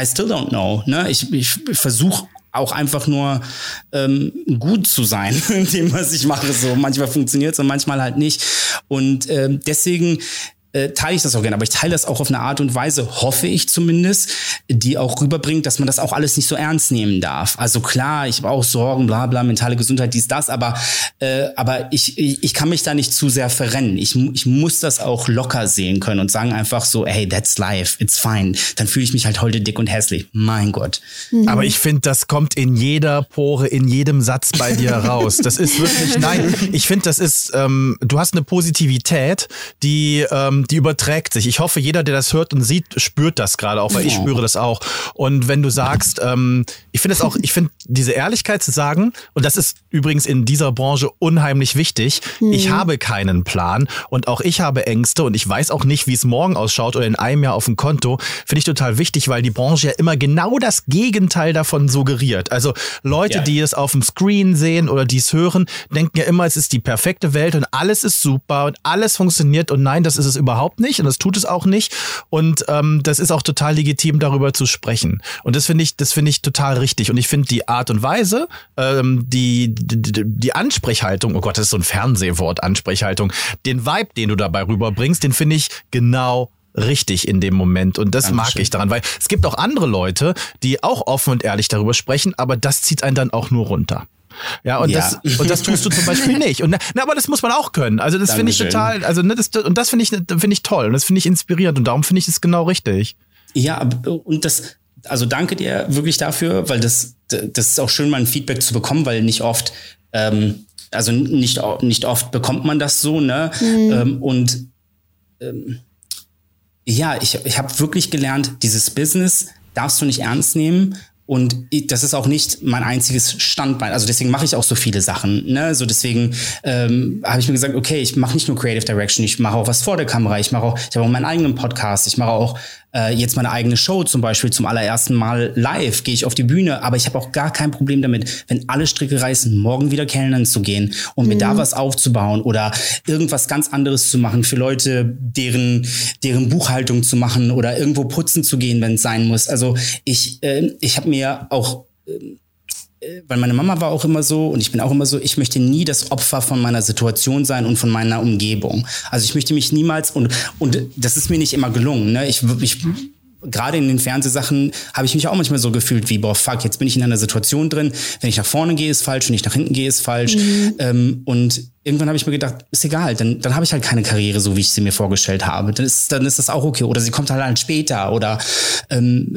I still don't know. Ne? Ich, ich versuche auch einfach nur ähm, gut zu sein in dem, was ich mache. So manchmal funktioniert es und manchmal halt nicht. Und ähm, deswegen äh, teile ich das auch gerne. Aber ich teile das auch auf eine Art und Weise, hoffe ich zumindest, die auch rüberbringt, dass man das auch alles nicht so ernst nehmen darf. Also klar, ich habe auch Sorgen, bla bla, mentale Gesundheit, dies, das, aber, äh, aber ich, ich, ich kann mich da nicht zu sehr verrennen. Ich, ich muss das auch locker sehen können und sagen einfach so, hey, that's life, it's fine. Dann fühle ich mich halt heute dick und hässlich. Mein Gott. Mhm. Aber ich finde, das kommt in jeder Pore, in jedem Satz bei dir raus. Das ist wirklich, nein, ich finde, das ist, ähm, du hast eine Positivität, die, ähm, die überträgt sich. Ich hoffe, jeder, der das hört und sieht, spürt das gerade auch, weil ich spüre das auch. Und wenn du sagst, ähm, ich finde es auch, ich finde diese Ehrlichkeit zu sagen, und das ist übrigens in dieser Branche unheimlich wichtig, mhm. ich habe keinen Plan und auch ich habe Ängste und ich weiß auch nicht, wie es morgen ausschaut oder in einem Jahr auf dem Konto, finde ich total wichtig, weil die Branche ja immer genau das Gegenteil davon suggeriert. Also Leute, ja. die es auf dem Screen sehen oder die es hören, denken ja immer, es ist die perfekte Welt und alles ist super und alles funktioniert und nein, das ist es überhaupt überhaupt nicht und das tut es auch nicht. Und ähm, das ist auch total legitim, darüber zu sprechen. Und das finde ich, das finde ich total richtig. Und ich finde die Art und Weise, ähm, die, die, die Ansprechhaltung, oh Gott, das ist so ein Fernsehwort, Ansprechhaltung, den Vibe, den du dabei rüberbringst, den finde ich genau richtig in dem Moment. Und das Dankeschön. mag ich daran, weil es gibt auch andere Leute, die auch offen und ehrlich darüber sprechen, aber das zieht einen dann auch nur runter. Ja, und, ja. Das, und das tust du zum Beispiel nicht. Und, na, aber das muss man auch können. Also das finde ich total, also ne, das, und das finde ich, finde ich toll und das finde ich inspirierend und darum finde ich es genau richtig. Ja, und das, also danke dir wirklich dafür, weil das, das ist auch schön, mal ein Feedback zu bekommen, weil nicht oft, ähm, also nicht, nicht oft bekommt man das so, ne? Mhm. Ähm, und ähm, ja, ich, ich habe wirklich gelernt, dieses Business darfst du nicht ernst nehmen Und das ist auch nicht mein einziges Standbein. Also deswegen mache ich auch so viele Sachen. Ne? So deswegen ähm, habe ich mir gesagt, okay, ich mache nicht nur Creative Direction, ich mache auch was vor der Kamera, ich mache auch, ich habe auch meinen eigenen Podcast, ich mache auch äh, jetzt meine eigene Show zum Beispiel zum allerersten Mal live, gehe ich auf die Bühne, aber ich habe auch gar kein Problem damit, wenn alle Stricke reißen, morgen wieder Kellnern zu gehen und mir da was aufzubauen oder irgendwas ganz anderes zu machen für Leute, deren, deren Buchhaltung zu machen oder irgendwo putzen zu gehen, wenn es sein muss. Also ich, äh, ich habe mir auch äh, weil meine Mama war auch immer so und ich bin auch immer so, ich möchte nie das Opfer von meiner Situation sein und von meiner Umgebung. Also ich möchte mich niemals und und das ist mir nicht immer gelungen. Ne? Ich, ich gerade in den Fernsehsachen habe ich mich auch manchmal so gefühlt wie, boah, fuck, jetzt bin ich in einer Situation drin, wenn ich nach vorne gehe, ist falsch, wenn ich nach hinten gehe, ist falsch. Mhm. Ähm, und irgendwann habe ich mir gedacht, ist egal, dann, dann habe ich halt keine Karriere, so wie ich sie mir vorgestellt habe. Dann ist, dann ist das auch okay. Oder sie kommt halt, halt später. Oder ähm,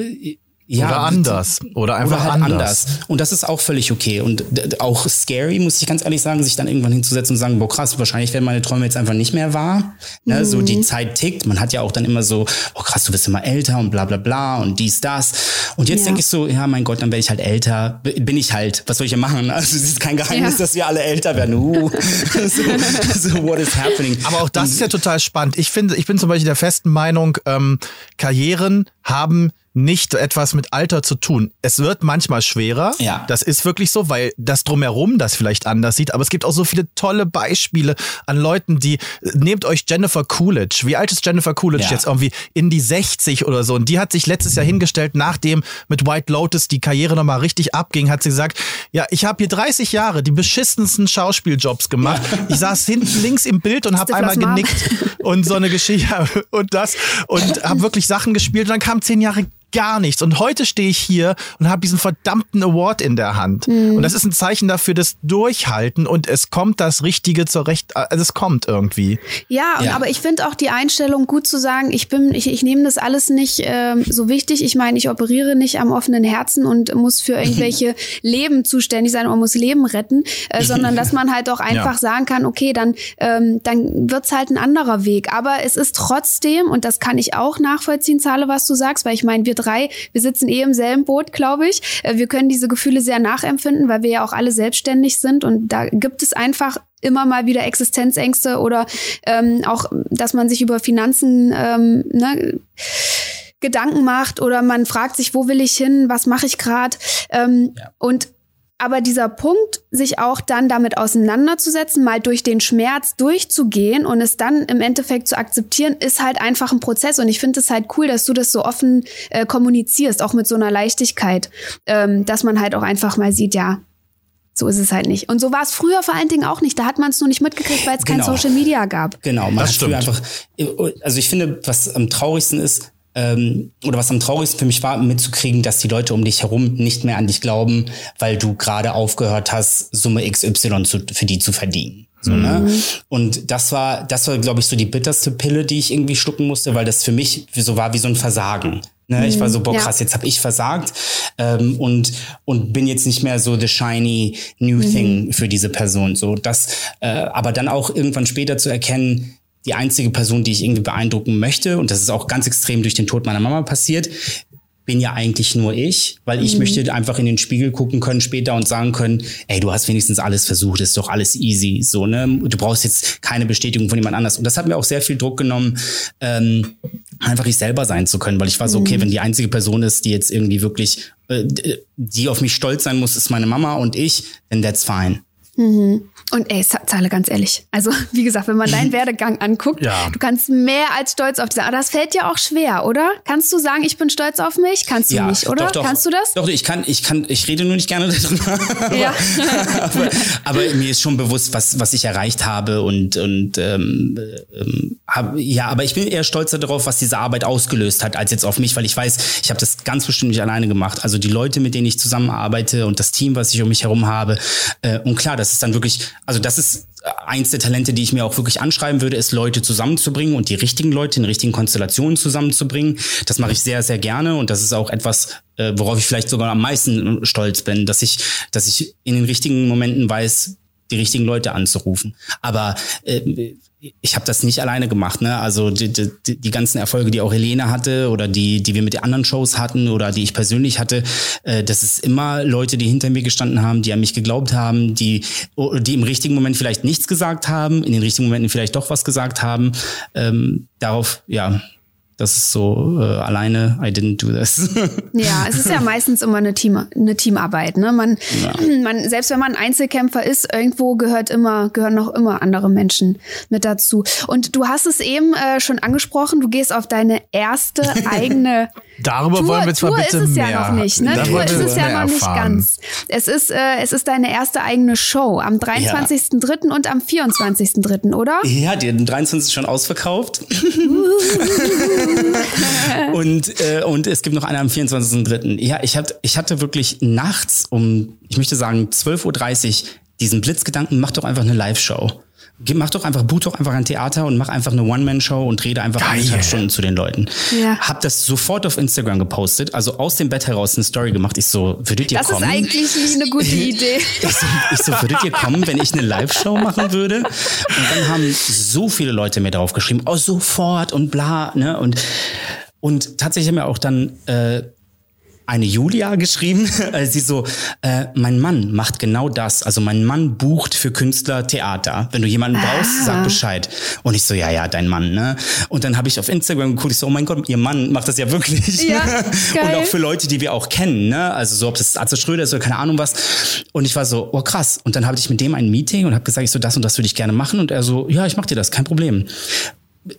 ja, oder anders. Oder einfach oder halt anders. anders. Und das ist auch völlig okay. Und auch scary, muss ich ganz ehrlich sagen, sich dann irgendwann hinzusetzen und sagen, boah krass, wahrscheinlich werden meine Träume jetzt einfach nicht mehr wahr. Ne? Mhm. So die Zeit tickt. Man hat ja auch dann immer so, oh krass, du bist immer älter und bla bla bla und dies, das. Und jetzt ja. denke ich so, ja, mein Gott, dann werde ich halt älter. Bin ich halt. Was soll ich ja machen? Also es ist kein Geheimnis, ja. dass wir alle älter werden. Uh. so, so, what is happening? Aber auch das und, ist ja total spannend. Ich finde, ich bin zum Beispiel der festen Meinung, ähm, Karrieren haben nicht etwas mit Alter zu tun. Es wird manchmal schwerer. Ja. Das ist wirklich so, weil das drumherum das vielleicht anders sieht. Aber es gibt auch so viele tolle Beispiele an Leuten, die, nehmt euch Jennifer Coolidge. Wie alt ist Jennifer Coolidge ja. jetzt irgendwie? In die 60 oder so. Und die hat sich letztes Jahr hingestellt, nachdem mit White Lotus die Karriere nochmal richtig abging, hat sie gesagt, ja, ich habe hier 30 Jahre die beschissensten Schauspieljobs gemacht. Ja. Ich saß hinten links im Bild und habe einmal genickt und so eine Geschichte und das und habe wirklich Sachen gespielt. Und dann kam zehn Jahre gar nichts. Und heute stehe ich hier und habe diesen verdammten Award in der Hand. Mhm. Und das ist ein Zeichen dafür, das Durchhalten und es kommt das Richtige zur Recht, also es kommt irgendwie. Ja, ja. aber ich finde auch die Einstellung gut zu sagen, ich bin, ich, ich nehme das alles nicht ähm, so wichtig. Ich meine, ich operiere nicht am offenen Herzen und muss für irgendwelche Leben zuständig sein und muss Leben retten, äh, sondern dass man halt auch einfach ja. sagen kann, okay, dann, ähm, dann wird's halt ein anderer Weg. Aber es ist trotzdem, und das kann ich auch nachvollziehen, Zahle, was du sagst, weil ich meine, wir drei, wir sitzen eh im selben Boot, glaube ich. Äh, wir können diese Gefühle sehr nachempfinden, weil wir ja auch alle selbstständig sind und da gibt es einfach immer mal wieder Existenzängste oder ähm, auch, dass man sich über Finanzen ähm, ne, Gedanken macht oder man fragt sich, wo will ich hin, was mache ich gerade? Ähm, ja. Und aber dieser Punkt, sich auch dann damit auseinanderzusetzen, mal durch den Schmerz durchzugehen und es dann im Endeffekt zu akzeptieren, ist halt einfach ein Prozess. Und ich finde es halt cool, dass du das so offen äh, kommunizierst, auch mit so einer Leichtigkeit, ähm, dass man halt auch einfach mal sieht, ja, so ist es halt nicht. Und so war es früher vor allen Dingen auch nicht. Da hat man es nur nicht mitgekriegt, weil es genau. kein Social Media gab. Genau, man das hat stimmt. einfach. Also ich finde, was am traurigsten ist, ähm, oder was am traurigsten für mich war, mitzukriegen, dass die Leute um dich herum nicht mehr an dich glauben, weil du gerade aufgehört hast, Summe XY zu, für die zu verdienen. So, ne? mhm. ne? Und das war, das war, glaube ich, so die bitterste Pille, die ich irgendwie schlucken musste, weil das für mich so war wie so ein Versagen. Ne, ich war so, boah, krass, ja. jetzt habe ich versagt ähm, und, und bin jetzt nicht mehr so the shiny new mhm. thing für diese Person. So, das, äh, aber dann auch irgendwann später zu erkennen, die einzige Person, die ich irgendwie beeindrucken möchte, und das ist auch ganz extrem durch den Tod meiner Mama passiert, bin ja eigentlich nur ich, weil ich mhm. möchte einfach in den Spiegel gucken können später und sagen können, ey, du hast wenigstens alles versucht, ist doch alles easy, so, ne? Du brauchst jetzt keine Bestätigung von jemand anders. Und das hat mir auch sehr viel Druck genommen, ähm, einfach ich selber sein zu können, weil ich war so, okay, mhm. wenn die einzige Person ist, die jetzt irgendwie wirklich, äh, die auf mich stolz sein muss, ist meine Mama und ich, then that's fine. Mhm. Und ey, Zahle ganz ehrlich. Also, wie gesagt, wenn man deinen Werdegang anguckt, ja. du kannst mehr als stolz auf dich sein. Aber das fällt dir auch schwer, oder? Kannst du sagen, ich bin stolz auf mich? Kannst du ja, nicht, oder? Doch, doch, kannst du das? Doch, ich kann, ich kann, ich rede nur nicht gerne darüber. Ja. aber, aber, mir ist schon bewusst, was, was ich erreicht habe und, und ähm, ähm, ja, aber ich bin eher stolzer darauf, was diese Arbeit ausgelöst hat, als jetzt auf mich, weil ich weiß, ich habe das ganz bestimmt nicht alleine gemacht. Also die Leute, mit denen ich zusammenarbeite und das Team, was ich um mich herum habe. Äh, und klar, das ist dann wirklich, also das ist eins der Talente, die ich mir auch wirklich anschreiben würde, ist Leute zusammenzubringen und die richtigen Leute in richtigen Konstellationen zusammenzubringen. Das mache ich sehr, sehr gerne und das ist auch etwas, äh, worauf ich vielleicht sogar am meisten stolz bin, dass ich, dass ich in den richtigen Momenten weiß, die richtigen Leute anzurufen. Aber äh, ich habe das nicht alleine gemacht, ne? Also die, die, die ganzen Erfolge, die auch Helene hatte oder die, die wir mit den anderen Shows hatten oder die ich persönlich hatte, äh, das ist immer Leute, die hinter mir gestanden haben, die an mich geglaubt haben, die, die im richtigen Moment vielleicht nichts gesagt haben, in den richtigen Momenten vielleicht doch was gesagt haben. Ähm, darauf, ja, das ist so äh, alleine, I didn't do this. ja, es ist ja meistens immer eine, Team, eine Teamarbeit. Ne? Man, ja. man, selbst wenn man Einzelkämpfer ist, irgendwo gehört immer, gehören noch immer andere Menschen mit dazu. Und du hast es eben äh, schon angesprochen, du gehst auf deine erste eigene Darüber Tour, wollen wir zwar Tour bitte ist es mehr. ja noch nicht, ne? Tour ist es ja noch nicht erfahren. ganz. Es ist, äh, es ist deine erste eigene Show am 23.03. Ja. und am 24.03., oder? Ja, die haben 23. schon ausverkauft. und, äh, und es gibt noch eine am 24.03. Ja, ich, hab, ich hatte wirklich nachts um, ich möchte sagen, 12.30 Uhr diesen Blitzgedanken, mach doch einfach eine Live-Show. Mach doch einfach, buch doch einfach ein Theater und mach einfach eine One-Man-Show und rede einfach Geil. eineinhalb Stunden zu den Leuten. Ja. Hab das sofort auf Instagram gepostet, also aus dem Bett heraus eine Story gemacht. Ich so, würdet ihr Das kommen? ist eigentlich nie eine gute Idee. Ich so, ich so, würdet ihr kommen, wenn ich eine Live-Show machen würde? Und dann haben so viele Leute mir drauf geschrieben, oh, sofort und bla, ne? Und, und tatsächlich haben mir auch dann äh, eine Julia geschrieben. Sie so, äh, mein Mann macht genau das. Also mein Mann bucht für Künstler Theater. Wenn du jemanden brauchst, Ah. sag Bescheid. Und ich so, ja, ja, dein Mann, ne? Und dann habe ich auf Instagram geguckt, ich so, oh mein Gott, ihr Mann macht das ja wirklich. Ja, ne? geil. Und auch für Leute, die wir auch kennen, ne? Also so, ob das Atze Schröder ist oder keine Ahnung was. Und ich war so, oh krass. Und dann hatte ich mit dem ein Meeting und habe gesagt, ich so, das und das würde ich gerne machen. Und er so, ja, ich mach dir das, kein Problem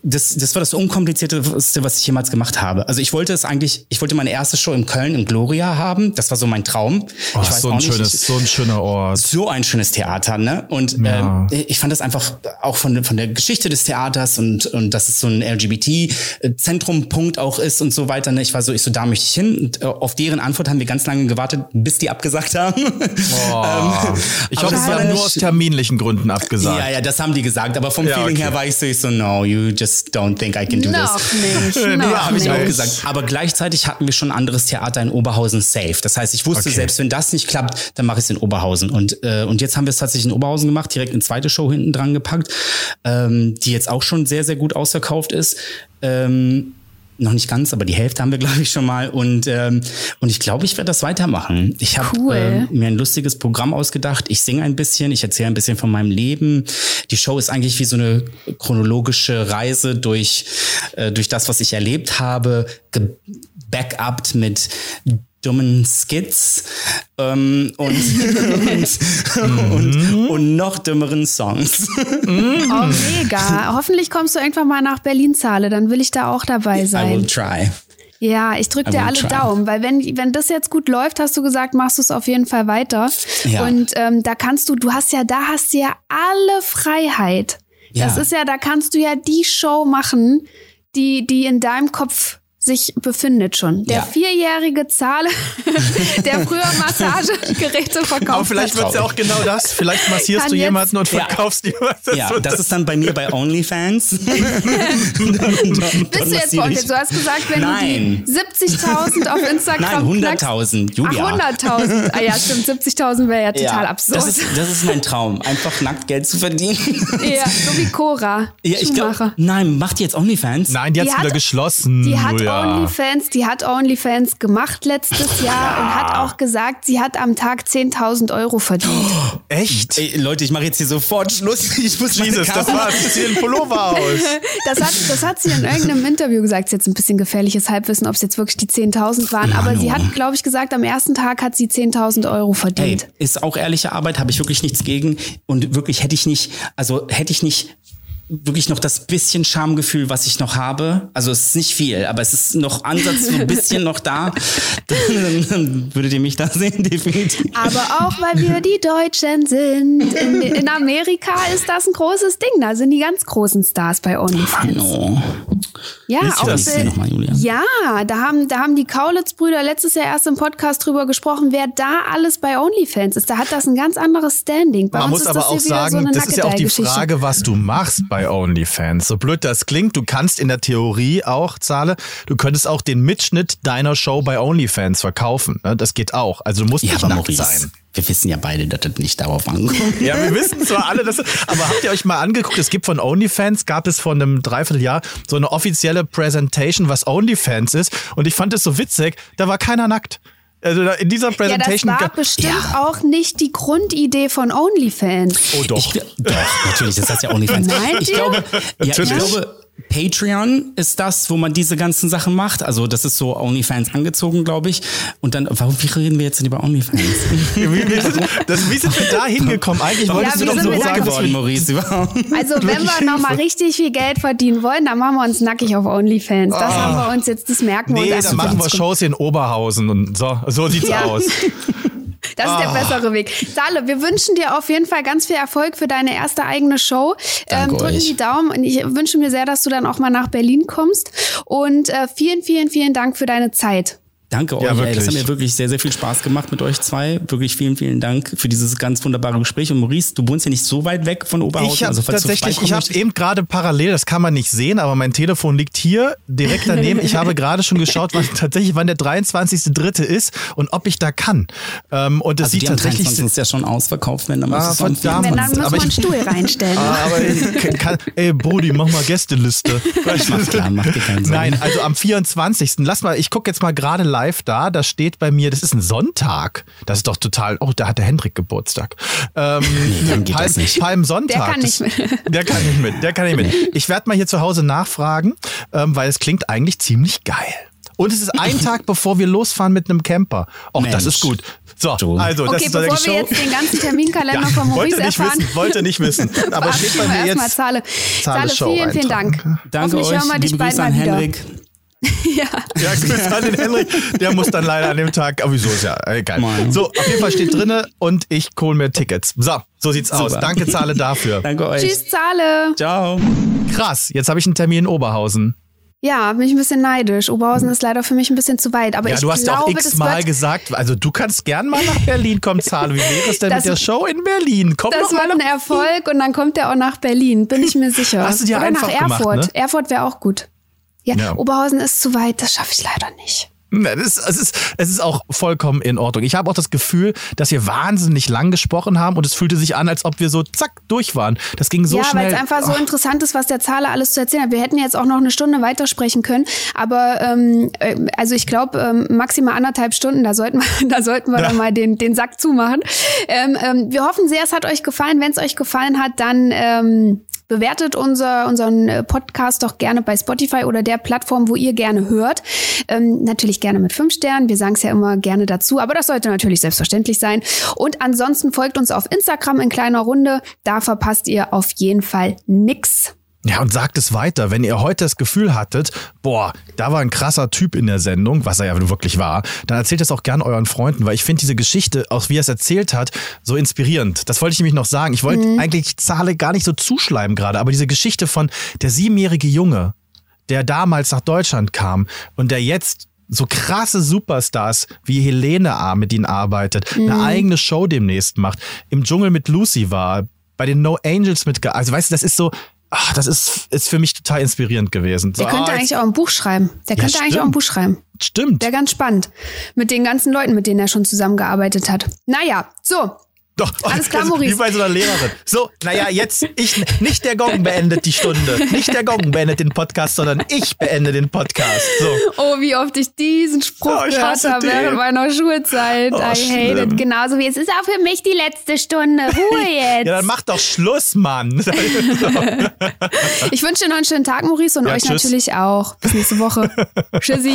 das, das war das unkomplizierteste, was ich jemals gemacht habe. Also ich wollte es eigentlich, ich wollte meine erste Show in Köln im Gloria haben. Das war so mein Traum. Oh, ich weiß so, ein nicht, schönes, ich, so ein schöner Ort. so ein schönes Theater, ne? Und Ja. ähm, ich fand das einfach auch von, von der Geschichte des Theaters und, und dass es so ein LGBT-Zentrum-Punkt auch ist und so weiter. Ne? Ich war so, ich so, da möchte ich hin. Und äh, auf deren Antwort haben wir ganz lange gewartet, bis die abgesagt haben. Oh. ich aber hoffe, sie war haben nur aus nicht- terminlichen Gründen abgesagt. Ja, ja, das haben die gesagt. Aber vom Ja, Feeling okay. her war ich so, ich so, no, you just don't think I can do Noch this. nicht. Nee, Noch hab ich nicht. auch auch gesagt. Aber gleichzeitig hatten wir schon ein anderes Theater in Oberhausen safe. Das heißt, ich wusste, Okay. selbst wenn das nicht klappt, dann mache ich es in Oberhausen. Und, äh, und jetzt haben wir es tatsächlich in Oberhausen gemacht, direkt eine zweite Show hinten dran gepackt, ähm, die jetzt auch schon sehr, sehr gut ausverkauft ist. Ähm, noch nicht ganz, aber die Hälfte haben wir, glaube ich, schon mal. Und, ähm, und ich glaube, ich werde das weitermachen. Ich habe Cool. ähm, mir ein lustiges Programm ausgedacht. Ich singe ein bisschen, ich erzähle ein bisschen von meinem Leben. Die Show ist eigentlich wie so eine chronologische Reise durch, äh, durch das, was ich erlebt habe, gebackupt mit dummen Skits ähm, und, und, und, und noch dümmeren Songs. Oh, mega. Hoffentlich kommst du irgendwann mal nach Berlin-Zahle, dann will ich da auch dabei I will sein. try. Ja, ich drücke dir alle try. Daumen, weil wenn, wenn das jetzt gut läuft, hast du gesagt, machst du es auf jeden Fall weiter. Ja. Und ähm, da kannst du, du hast ja, da hast du ja alle Freiheit. Das Ja. ist ja, da kannst du ja die Show machen, die, die in deinem Kopf sich befindet schon. Der Ja. vierjährige Zahle, der früher Massagegeräte verkauft Aber vielleicht hat. wird es ja auch genau das. Vielleicht massierst Kann du jemanden und Ja. verkaufst jemanden. Ja, das ist dann bei mir bei OnlyFans. Bist du jetzt Podcast? Du hast gesagt, wenn Nein. du die 70.000 auf Instagram Nein, knackst- 100.000, Julia. Ach, 100.000. Ah ja, stimmt. 70.000 wäre ja total absurd. Das ist, das ist mein Traum, einfach nackt Geld zu verdienen. ja, so wie Cora. Ja, ich glaube, Schumacher. nein, macht die jetzt OnlyFans? Nein, die, Die hat's wieder hat- geschlossen. Die hat Julia. OnlyFans, die hat OnlyFans gemacht letztes Jahr und hat auch gesagt, sie hat am Tag 10.000 Euro verdient. Echt? Ey, Leute, ich mache jetzt hier sofort Schluss. Ich muss Jesus, das war zieh den Pullover aus. Das hat, das hat sie in irgendeinem Interview gesagt. Ist jetzt ein bisschen gefährliches Halbwissen, ob es jetzt wirklich die 10.000 waren. Aber sie hat, glaube ich, gesagt, am ersten Tag hat sie 10.000 Euro verdient. ist auch ehrliche Arbeit, habe ich wirklich nichts gegen. Und wirklich hätte ich nicht, also hätte ich nicht wirklich noch das bisschen Schamgefühl, was ich noch habe. Also es ist nicht viel, aber es ist noch Ansatz so ein bisschen noch da. Dann, dann würdet ihr mich da sehen, definitiv. Aber auch, weil wir die Deutschen sind. In, in Amerika ist das ein großes Ding. Da sind die ganz großen Stars bei OnlyFans. Oh. Ja, auch das äh, noch mal, Julia? Ja, da haben, da haben die Kaulitz-Brüder letztes Jahr erst im Podcast drüber gesprochen, wer da alles bei OnlyFans ist. Da hat das ein ganz anderes Standing. Bei Man uns muss ist aber das auch sagen, so das ist ja auch die. Frage, was du machst bei OnlyFans. So blöd das klingt, du kannst in der Theorie auch, Zahle, du könntest auch den Mitschnitt deiner Show bei OnlyFans verkaufen. ne? Das geht auch. Also du musst Ja, nicht aber nackt Maurice, sein. Wir wissen ja beide, dass das nicht darauf ankommt. Ja, wir wissen zwar alle, dass, aber habt ihr euch mal angeguckt, es gibt von OnlyFans, gab es vor einem Dreivierteljahr so eine offizielle Präsentation, was OnlyFans ist. Und ich fand es so witzig, da war keiner nackt. Also in dieser Ja, das Präsentation. war bestimmt auch nicht die Grundidee von OnlyFans. oh doch. Ich, doch, natürlich, das heißt ja OnlyFans. Meint ich glaube, ja, ich Natürlich. glaube, Patreon ist das, wo man diese ganzen Sachen macht. Also das ist so OnlyFans angezogen, glaube ich. Und dann, warum, wie reden wir jetzt denn über OnlyFans? das, wie sind wir da hingekommen? Eigentlich wolltest wie du doch sind so sagen, geworden, Maurice, überhaupt. Also wenn wir nochmal richtig viel Geld verdienen wollen, dann machen wir uns nackig auf OnlyFans. Das haben wir uns jetzt, das merken wir Nee, uns. dann machen wir Shows in Oberhausen und so, so sieht's Ja. aus. Das ist der bessere Weg. Sale, wir wünschen dir auf jeden Fall ganz viel Erfolg für deine erste eigene Show. Danke ähm, drücken euch. die Daumen und ich wünsche mir sehr, dass du dann auch mal nach Berlin kommst. Und äh, vielen, vielen, vielen Dank für deine Zeit. Danke euch, Ja, ey. Das hat mir wirklich sehr, sehr viel Spaß gemacht mit euch zwei. Wirklich vielen, vielen Dank für dieses ganz wunderbare Gespräch. Und Maurice, du wohnst ja nicht so weit weg von Oberhausen. Ich habe also, tatsächlich, ich habe eben gerade parallel, das kann man nicht sehen, aber mein Telefon liegt hier direkt daneben. Ich habe gerade schon geschaut, wann tatsächlich wann der 23.3. ist und ob ich da kann. Ähm, und es also sieht tatsächlich 23. ist ja schon ausverkauft, wenn dann muss Ah, es schon verdammt. Wenn, dann aber wir einen Stuhl reinstellen. Ah, aber ich kann, ey, Brudi, mach mal Gästeliste. Mach klar, mach dir keinen Sorgen. Nein, also am 24. Lass mal, ich gucke jetzt mal gerade live da. Da steht bei mir, das ist ein Sonntag. Das ist doch total. Oh, da hat der Hendrik Geburtstag. Ähm, dann geht das nicht. Palmsonntag. Der kann nicht mit. Der kann nicht mit. Der kann nicht mit. Ich werde mal hier zu Hause nachfragen, ähm, weil es klingt eigentlich ziemlich geil. Und es ist ein Tag, bevor wir losfahren mit einem Camper. Och, das ist gut. So, Du. also, das Okay, ist bevor wir jetzt den ganzen Terminkalender Ja, von Maurice wollte nicht erfahren, wissen, wollte nicht wissen. Aber steht bei mir jetzt Zahle. Zahle Zahle, Show vielen, vielen Dank. Danke Hoffentlich euch. hören wir dich bald mal wieder. Henrik. Ja. Ja, Grüße an den Henrik. Der muss dann leider an dem Tag. Aber wieso ist ja egal. Mann. So, auf jeden Fall steht drinne und ich hole mir Tickets. So, so sieht's aus. Super. Danke, Zahle dafür. Danke euch. Tschüss, Zahle. Ciao. Krass, jetzt habe ich einen Termin in Oberhausen. Ja, bin ich ein bisschen neidisch. Oberhausen ist leider für mich ein bisschen zu weit. Aber ja, ich du hast ja glaube, auch x-mal gesagt, also du kannst gern mal nach Berlin kommen, Zahle. Wie wäre es denn Das- mit der Show in Berlin? Komm das wird nach ein Erfolg und dann kommt er auch nach Berlin, bin ich mir sicher. Hast du dir Oder einfach nach gemacht, Erfurt. ne? Erfurt wäre auch gut. Ja, Ja. Oberhausen ist zu weit, das schaffe ich leider nicht. Das ist, es, ist, es ist auch vollkommen in Ordnung. Ich habe auch das Gefühl, dass wir wahnsinnig lang gesprochen haben und es fühlte sich an, als ob wir so zack durch waren. Das ging so ja, schnell. weil es einfach so interessant ist, was der Zahler alles zu erzählen hat. Wir hätten jetzt auch noch eine Stunde weitersprechen können, aber ähm, äh, also ich glaube ähm, maximal anderthalb Stunden, da sollten wir, da sollten wir Ja. dann mal den, den Sack zumachen. Ähm, ähm, wir hoffen sehr, es hat euch gefallen. Wenn es euch gefallen hat, dann ähm, bewertet unser, unseren äh, Podcast doch gerne bei Spotify oder der Plattform, wo ihr gerne hört. Ähm, natürlich gerne mit fünf Sternen. Wir sagen es ja immer gerne dazu, aber das sollte natürlich selbstverständlich sein. Und ansonsten folgt uns auf Instagram in kleiner Runde. Da verpasst ihr auf jeden Fall nix. Ja, und sagt es weiter. Wenn ihr heute das Gefühl hattet, boah, da war ein krasser Typ in der Sendung, was er ja wirklich war, dann erzählt es auch gern euren Freunden, weil ich finde diese Geschichte, auch wie er es erzählt hat, so inspirierend. Das wollte ich nämlich noch sagen. Ich wollte eigentlich Zahle gar nicht so zuschleimen gerade, aber diese Geschichte von der siebenjährige Junge, der damals nach Deutschland kam und der jetzt so krasse Superstars wie Helene A. mit ihnen arbeitet, eine eigene Show demnächst macht, im Dschungel mit Lucy war, bei den No Angels mitge... Also weißt du, das ist so, ach, das ist, ist für mich total inspirierend gewesen. So, Der könnte ah, eigentlich auch ein Buch schreiben. Der Ja, könnte eigentlich auch ein stimmt. Buch schreiben. Stimmt. Wäre ganz spannend. Mit den ganzen Leuten, mit denen er schon zusammengearbeitet hat. Naja, so. Doch, Alles klar, Maurice. Wie bei so einer Lehrerin. So, naja, jetzt, ich, nicht der Gong beendet die Stunde. Nicht der Gong beendet den Podcast, sondern ich beende den Podcast. So. Oh, wie oft ich diesen Spruch Oh, gehört habe während meiner Schulzeit. Oh, I hate schlimm. it. Genauso wie es ist auch für mich die letzte Stunde. Ruhe jetzt. Ja, dann mach doch Schluss, Mann. Ich wünsche dir noch einen schönen Tag, Maurice, und Ja, euch tschüss. natürlich auch. Bis nächste Woche. Tschüssi.